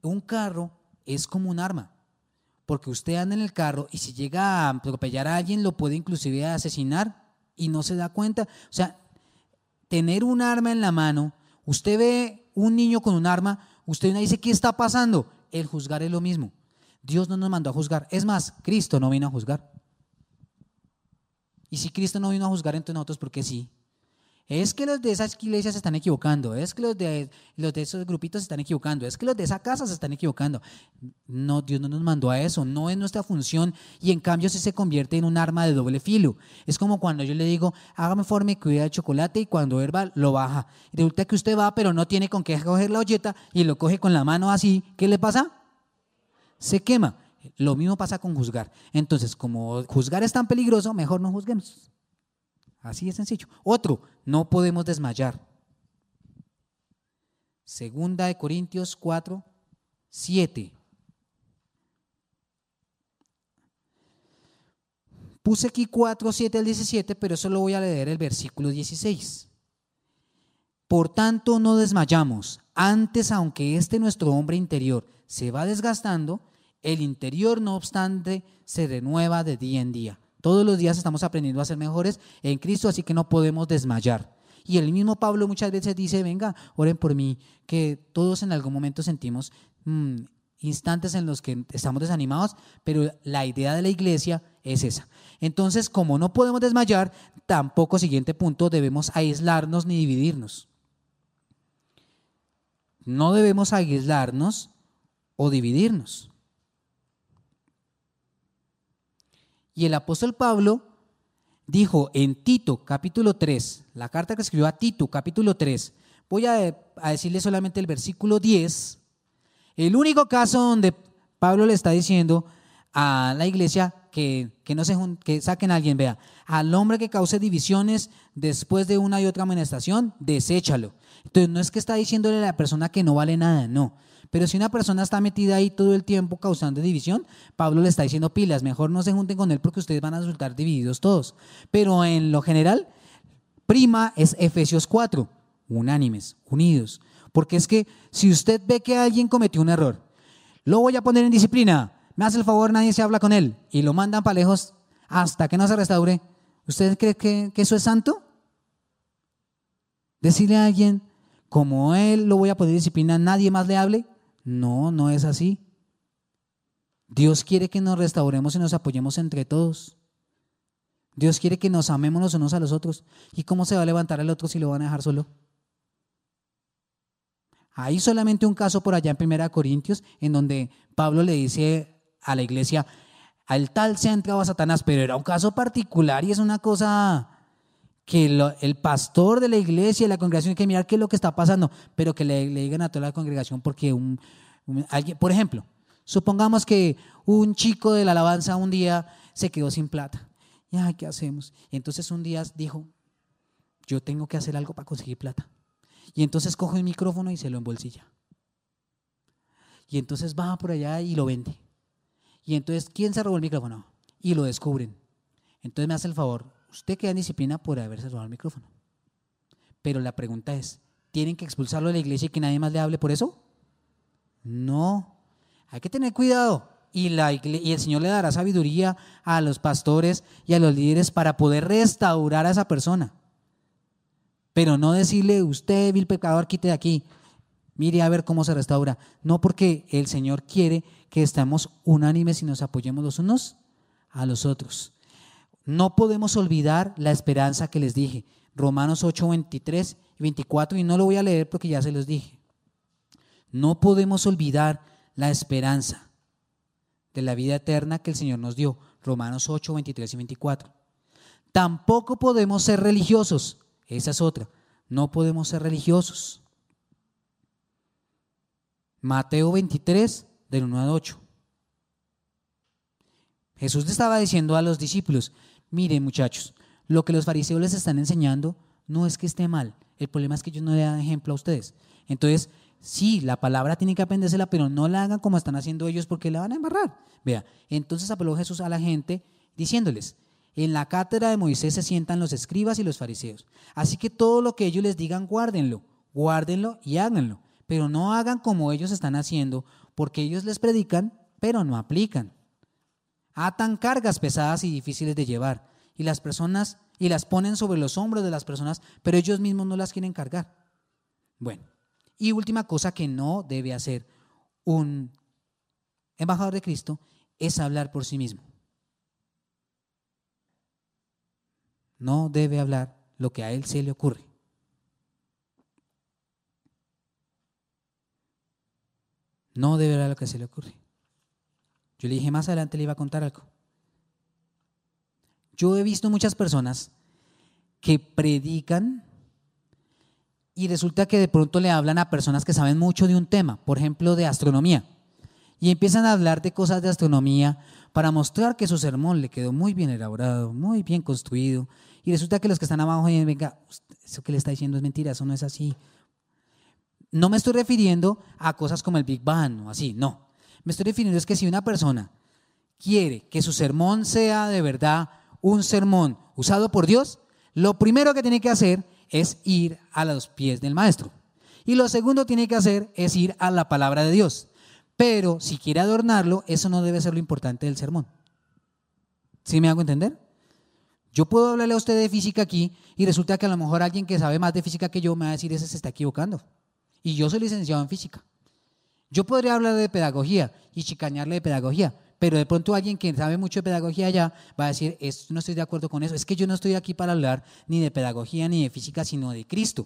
un carro es como un arma, porque usted anda en el carro y si llega a atropellar a alguien lo puede inclusive asesinar y no se da cuenta. O sea, tener un arma en la mano, usted ve un niño con un arma, usted dice, ¿qué está pasando? El juzgar es lo mismo. Dios no nos mandó a juzgar. Es más, Cristo no vino a juzgar. Y si Cristo no vino a juzgar, entonces nosotros, ¿por qué sí? Es que los de esas iglesias se están equivocando, es que los de, los de esos grupitos se están equivocando, es que los de esa casa se están equivocando. No, Dios no nos mandó a eso, no es nuestra función y en cambio se se convierte en un arma de doble filo. Es como cuando yo le digo, hágame forma y cuida de chocolate y cuando herba lo baja. resulta que usted va, pero no tiene con qué coger la olleta y lo coge con la mano así. ¿Qué le pasa? Se quema. Lo mismo pasa con juzgar. Entonces, como juzgar es tan peligroso, mejor no juzguemos. Así de sencillo. Otro, no podemos desmayar. Segunda de Corintios 4, 7. Puse aquí 4, 7 al 17, pero solo voy a leer el versículo 16. Por tanto, no desmayamos. Antes, aunque este nuestro hombre interior se va desgastando, el interior, no obstante, se renueva de día en día. Todos los días estamos aprendiendo a ser mejores en Cristo, así que no podemos desmayar. Y el mismo Pablo muchas veces dice, venga, oren por mí, que todos en algún momento sentimos mm, instantes en los que estamos desanimados, pero la idea de la iglesia es esa. Entonces, como no podemos desmayar, tampoco, siguiente punto, debemos aislarnos ni dividirnos. No debemos aislarnos o dividirnos. Y el apóstol Pablo dijo en Tito capítulo 3, la carta que escribió a Tito capítulo 3, voy a, decirle solamente el versículo 10, el único caso donde Pablo le está diciendo a la iglesia que, no se que saquen a alguien, vea, al hombre que cause divisiones después de una y otra amonestación, deséchalo. Entonces no es que está diciéndole a la persona que no vale nada, no. Pero si una persona está metida ahí todo el tiempo causando división, Pablo le está diciendo pilas, mejor no se junten con él porque ustedes van a resultar divididos todos. Pero en lo general, prima es Efesios 4, unánimes, unidos. Porque es que si usted ve que alguien cometió un error, lo voy a poner en disciplina, me hace el favor, nadie se habla con él y lo mandan para lejos hasta que no se restaure. ¿Usted cree que, que eso es santo? Decirle a alguien, como él lo voy a poner en disciplina, nadie más le hable. No, no es así. Dios quiere que nos restauremos y nos apoyemos entre todos. Dios quiere que nos amemos los unos a los otros. ¿Y cómo se va a levantar el otro si lo van a dejar solo? Hay solamente un caso por allá en Primera Corintios en donde Pablo le dice a la iglesia, al tal se ha entrado a Satanás, pero era un caso particular y es una cosa que el pastor de la iglesia y la congregación hay que mirar qué es lo que está pasando, pero que le, digan a toda la congregación porque un, alguien, por ejemplo, supongamos que un chico de la alabanza un día se quedó sin plata. Ya, ¿qué hacemos? Y entonces un día dijo, yo tengo que hacer algo para conseguir plata. Y entonces coge el micrófono y se lo embolsilla. Y entonces va por allá y lo vende. Y entonces, ¿quién se robó el micrófono? Y lo descubren. Entonces me hace el favor, usted queda en disciplina por haberse robado el micrófono. Pero la pregunta es, ¿tienen que expulsarlo de la iglesia y que nadie más le hable por eso? No, hay que tener cuidado. Y, la y el Señor le dará sabiduría a los pastores y a los líderes para poder restaurar a esa persona. Pero no decirle, usted, vil pecador, quite de aquí. Mire a ver cómo se restaura. No porque el Señor quiere que estemos unánimes y nos apoyemos los unos a los otros. No podemos olvidar la esperanza que les dije. Romanos 8, 23 y 24, y no lo voy a leer porque ya se los dije. No podemos olvidar la esperanza de la vida eterna que el Señor nos dio. Romanos 8, 23 y 24. Tampoco podemos ser religiosos. Esa es otra. No podemos ser religiosos. Mateo 23, del 1 al 8. Jesús le estaba diciendo a los discípulos, miren muchachos, lo que los fariseos les están enseñando no es que esté mal, el problema es que ellos no le dan ejemplo a ustedes. Entonces, sí, la palabra tiene que aprendérsela, pero no la hagan como están haciendo ellos porque la van a embarrar. Vea, entonces apeló Jesús a la gente diciéndoles, en la cátedra de Moisés se sientan los escribas y los fariseos. Así que todo lo que ellos les digan, guárdenlo, guárdenlo y háganlo. Pero no hagan como ellos están haciendo, porque ellos les predican, pero no aplican. Atan cargas pesadas y difíciles de llevar, y las personas, y las ponen sobre los hombros de las personas, pero ellos mismos no las quieren cargar. Bueno, y última cosa que no debe hacer un embajador de Cristo es hablar por sí mismo. No debe hablar lo que a él se le ocurre. No debe hablar lo que se le ocurre. Yo le dije más adelante le iba a contar algo. Yo he visto muchas personas que predican y resulta que de pronto le hablan a personas que saben mucho de un tema, por ejemplo, de astronomía. Y empiezan a hablar de cosas de astronomía para mostrar que su sermón le quedó muy bien elaborado, muy bien construido. Y resulta que los que están abajo dicen, venga, eso que le está diciendo es mentira, eso no es así. No me estoy refiriendo a cosas como el Big Bang o así, no. Me estoy refiriendo es que si una persona quiere que su sermón sea de verdad un sermón usado por Dios, lo primero que tiene que hacer es ir a los pies del maestro. Y lo segundo que tiene que hacer es ir a la palabra de Dios. Pero si quiere adornarlo, eso no debe ser lo importante del sermón. ¿Sí me hago entender? Yo puedo hablarle a usted de física aquí y resulta que a lo mejor alguien que sabe más de física que yo me va a decir ese se está equivocando. Y yo soy licenciado en física. Yo podría hablar de pedagogía y chicañarle de pedagogía, pero de pronto alguien que sabe mucho de pedagogía ya va a decir, no estoy de acuerdo con eso. Es que yo no estoy aquí para hablar ni de pedagogía ni de física, sino de Cristo.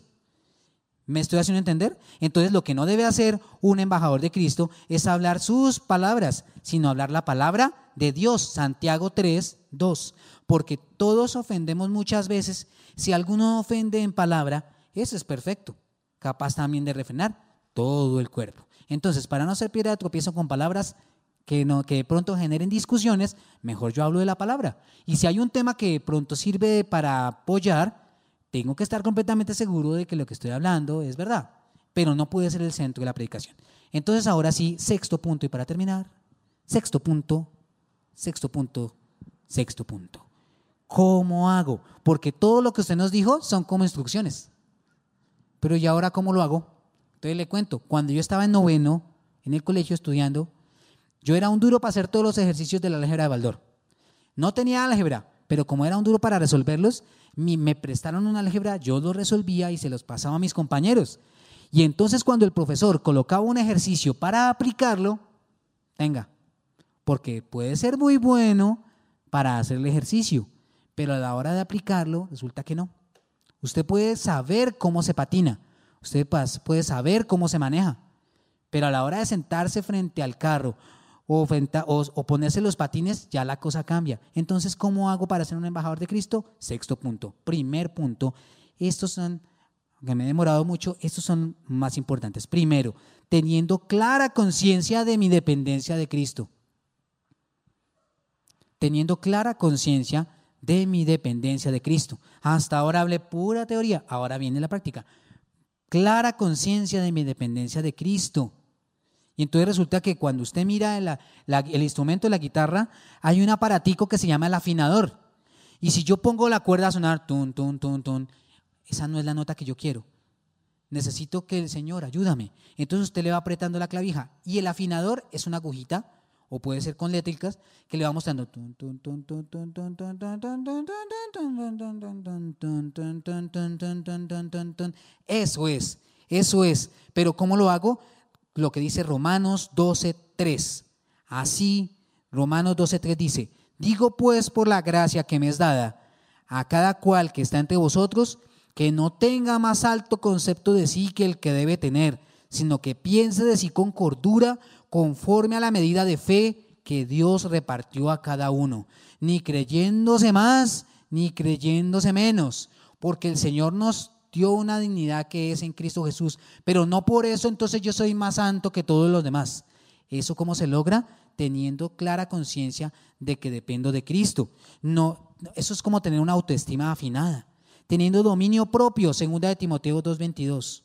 ¿Me estoy haciendo entender? Entonces lo que no debe hacer un embajador de Cristo es hablar sus palabras, sino hablar la palabra de Dios. Santiago 3, 2. Porque todos ofendemos muchas veces. Si alguno ofende en palabra, eso es perfecto capaz también de refrenar todo el cuerpo. Entonces, para no ser piedra de tropiezo con palabras que, no, que de pronto generen discusiones, mejor yo hablo de la palabra. Y si hay un tema que de pronto sirve para apoyar, tengo que estar completamente seguro de que lo que estoy hablando es verdad, pero no puede ser el centro de la predicación. Entonces, ahora sí, sexto punto, y para terminar, sexto punto, sexto punto, sexto punto. ¿Cómo hago? Porque todo lo que usted nos dijo son como instrucciones. Pero ¿y ahora cómo lo hago? Entonces le cuento, cuando yo estaba en noveno, en el colegio estudiando, yo era un duro para hacer todos los ejercicios de la álgebra de Baldor. No tenía álgebra, pero como era un duro para resolverlos, me prestaron una álgebra, yo lo resolvía y se los pasaba a mis compañeros. Y entonces cuando el profesor colocaba un ejercicio para aplicarlo, venga, porque puede ser muy bueno para hacer el ejercicio, pero a la hora de aplicarlo resulta que no. Usted puede saber cómo se patina. Usted puede saber cómo se maneja, pero a la hora de sentarse frente al carro o, ponerse los patines, ya la cosa cambia. Entonces, ¿cómo hago para ser un embajador de Cristo? Sexto punto. Primer punto. Estos son, que me he demorado mucho, estos son más importantes. Primero, teniendo clara conciencia de mi dependencia de Cristo. Teniendo clara conciencia de mi dependencia de Cristo. Hasta ahora hablé pura teoría, ahora viene la práctica clara conciencia de mi dependencia de Cristo. Y entonces resulta que cuando usted mira el instrumento de la guitarra, hay un aparatico que se llama el afinador. Y si yo pongo la cuerda a sonar, tun, tun, tun, tun, esa no es la nota que yo quiero. Necesito que el Señor ayúdame. Entonces usted le va apretando la clavija. Y el afinador es una agujita, o puede ser con létricas, que le va mostrando. Eso es, eso es. Pero ¿cómo lo hago? Lo que dice Romanos 12.3. Así, Romanos 12.3 dice, digo pues por la gracia que me es dada a cada cual que está entre vosotros, que no tenga más alto concepto de sí que el que debe tener, sino que piense de sí con cordura, conforme a la medida de fe que Dios repartió a cada uno, ni creyéndose más, ni creyéndose menos, porque el Señor nos dio una dignidad que es en Cristo Jesús, pero no por eso entonces yo soy más santo que todos los demás. ¿Eso cómo se logra? Teniendo clara conciencia de que dependo de Cristo. No, eso es como tener una autoestima afinada, teniendo dominio propio, segunda de Timoteo 2:22.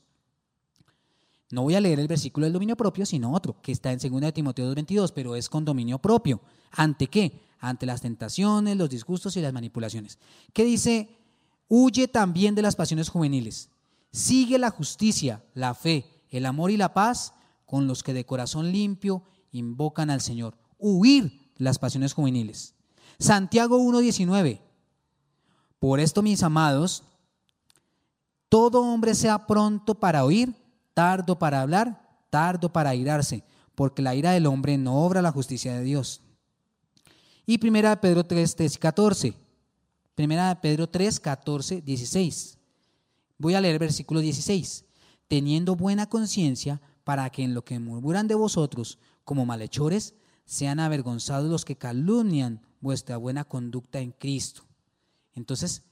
No voy a leer el versículo del dominio propio, sino otro, que está en 2 de Timoteo 2.22, pero es con dominio propio. ¿Ante qué? Ante las tentaciones, los disgustos y las manipulaciones. ¿Qué dice? Huye también de las pasiones juveniles. Sigue la justicia, la fe, el amor y la paz con los que de corazón limpio invocan al Señor. Huir las pasiones juveniles. Santiago 1.19. Por esto, mis amados, todo hombre sea pronto para oír tardo para hablar, tardo para irarse, porque la ira del hombre no obra la justicia de Dios. Y primera de Pedro 3, 3 14. Primera de Pedro 3, 14, 16. Voy a leer versículo 16. Teniendo buena conciencia para que en lo que murmuran de vosotros como malhechores sean avergonzados los que calumnian vuestra buena conducta en Cristo. Entonces,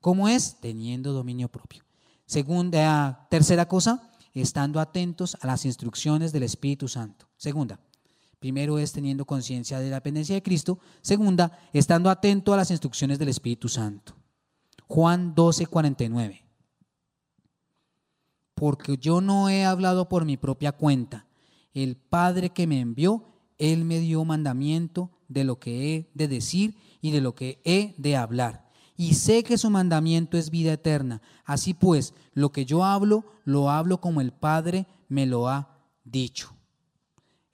¿cómo es? Teniendo dominio propio. Segunda, tercera cosa, estando atentos a las instrucciones del Espíritu Santo. Segunda, primero es teniendo conciencia de la dependencia de Cristo. Segunda, estando atento a las instrucciones del Espíritu Santo. Juan 12, 49. Porque yo no he hablado por mi propia cuenta. El Padre que me envió, Él me dio mandamiento de lo que he de decir y de lo que he de hablar y sé que su mandamiento es vida eterna. Así pues, lo que yo hablo, lo hablo como el Padre me lo ha dicho.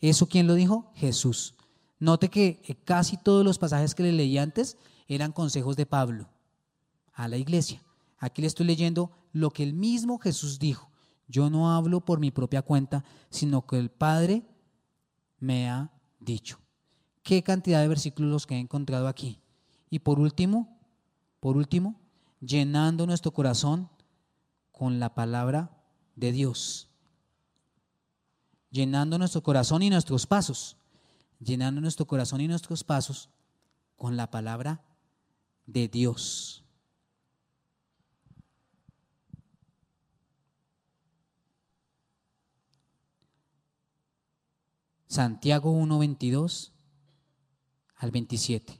¿Eso quién lo dijo? Jesús. Note que eh, casi todos los pasajes que le leí antes eran consejos de Pablo a la iglesia. Aquí le estoy leyendo lo que el mismo Jesús dijo. Yo no hablo por mi propia cuenta, sino que el Padre me ha dicho. Qué cantidad de versículos que he encontrado aquí. Y por último, por último, llenando nuestro corazón con la palabra de Dios. Llenando nuestro corazón y nuestros pasos. Llenando nuestro corazón y nuestros pasos con la palabra de Dios. Santiago 1, 22 al 27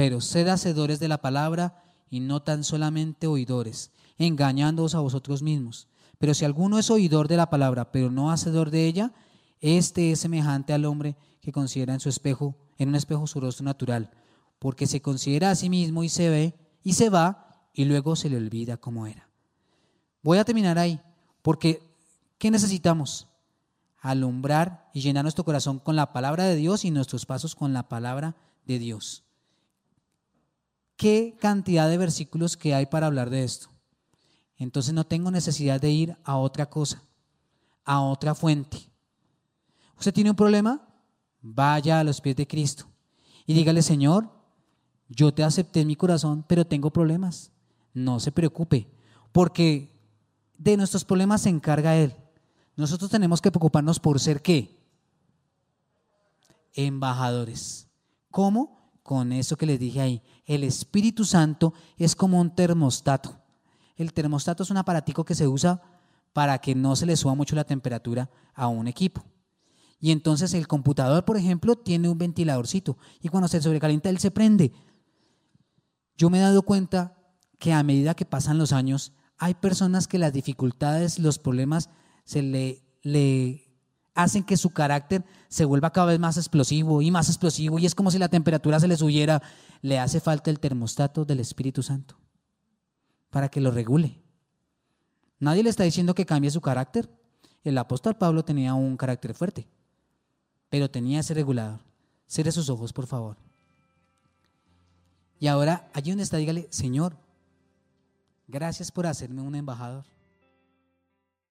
pero sed hacedores de la palabra y no tan solamente oidores, engañándoos a vosotros mismos. Pero si alguno es oidor de la palabra, pero no hacedor de ella, este es semejante al hombre que considera en su espejo, en un espejo su rostro natural, porque se considera a sí mismo y se ve y se va y luego se le olvida cómo era. Voy a terminar ahí, porque ¿qué necesitamos? Alumbrar y llenar nuestro corazón con la palabra de Dios y nuestros pasos con la palabra de Dios qué cantidad de versículos que hay para hablar de esto. Entonces no tengo necesidad de ir a otra cosa, a otra fuente. ¿Usted tiene un problema? Vaya a los pies de Cristo y dígale, Señor, yo te acepté en mi corazón, pero tengo problemas. No se preocupe, porque de nuestros problemas se encarga Él. Nosotros tenemos que preocuparnos por ser qué? Embajadores. ¿Cómo? Con eso que les dije ahí. El Espíritu Santo es como un termostato. El termostato es un aparatico que se usa para que no se le suba mucho la temperatura a un equipo. Y entonces el computador, por ejemplo, tiene un ventiladorcito y cuando se sobrecalienta él se prende. Yo me he dado cuenta que a medida que pasan los años, hay personas que las dificultades, los problemas se le, le hacen que su carácter se vuelva cada vez más explosivo y más explosivo y es como si la temperatura se le subiera. Le hace falta el termostato del Espíritu Santo para que lo regule. Nadie le está diciendo que cambie su carácter. El apóstol Pablo tenía un carácter fuerte, pero tenía ese regulador. Cierre sus ojos, por favor. Y ahora, allí donde está, dígale, Señor, gracias por hacerme un embajador.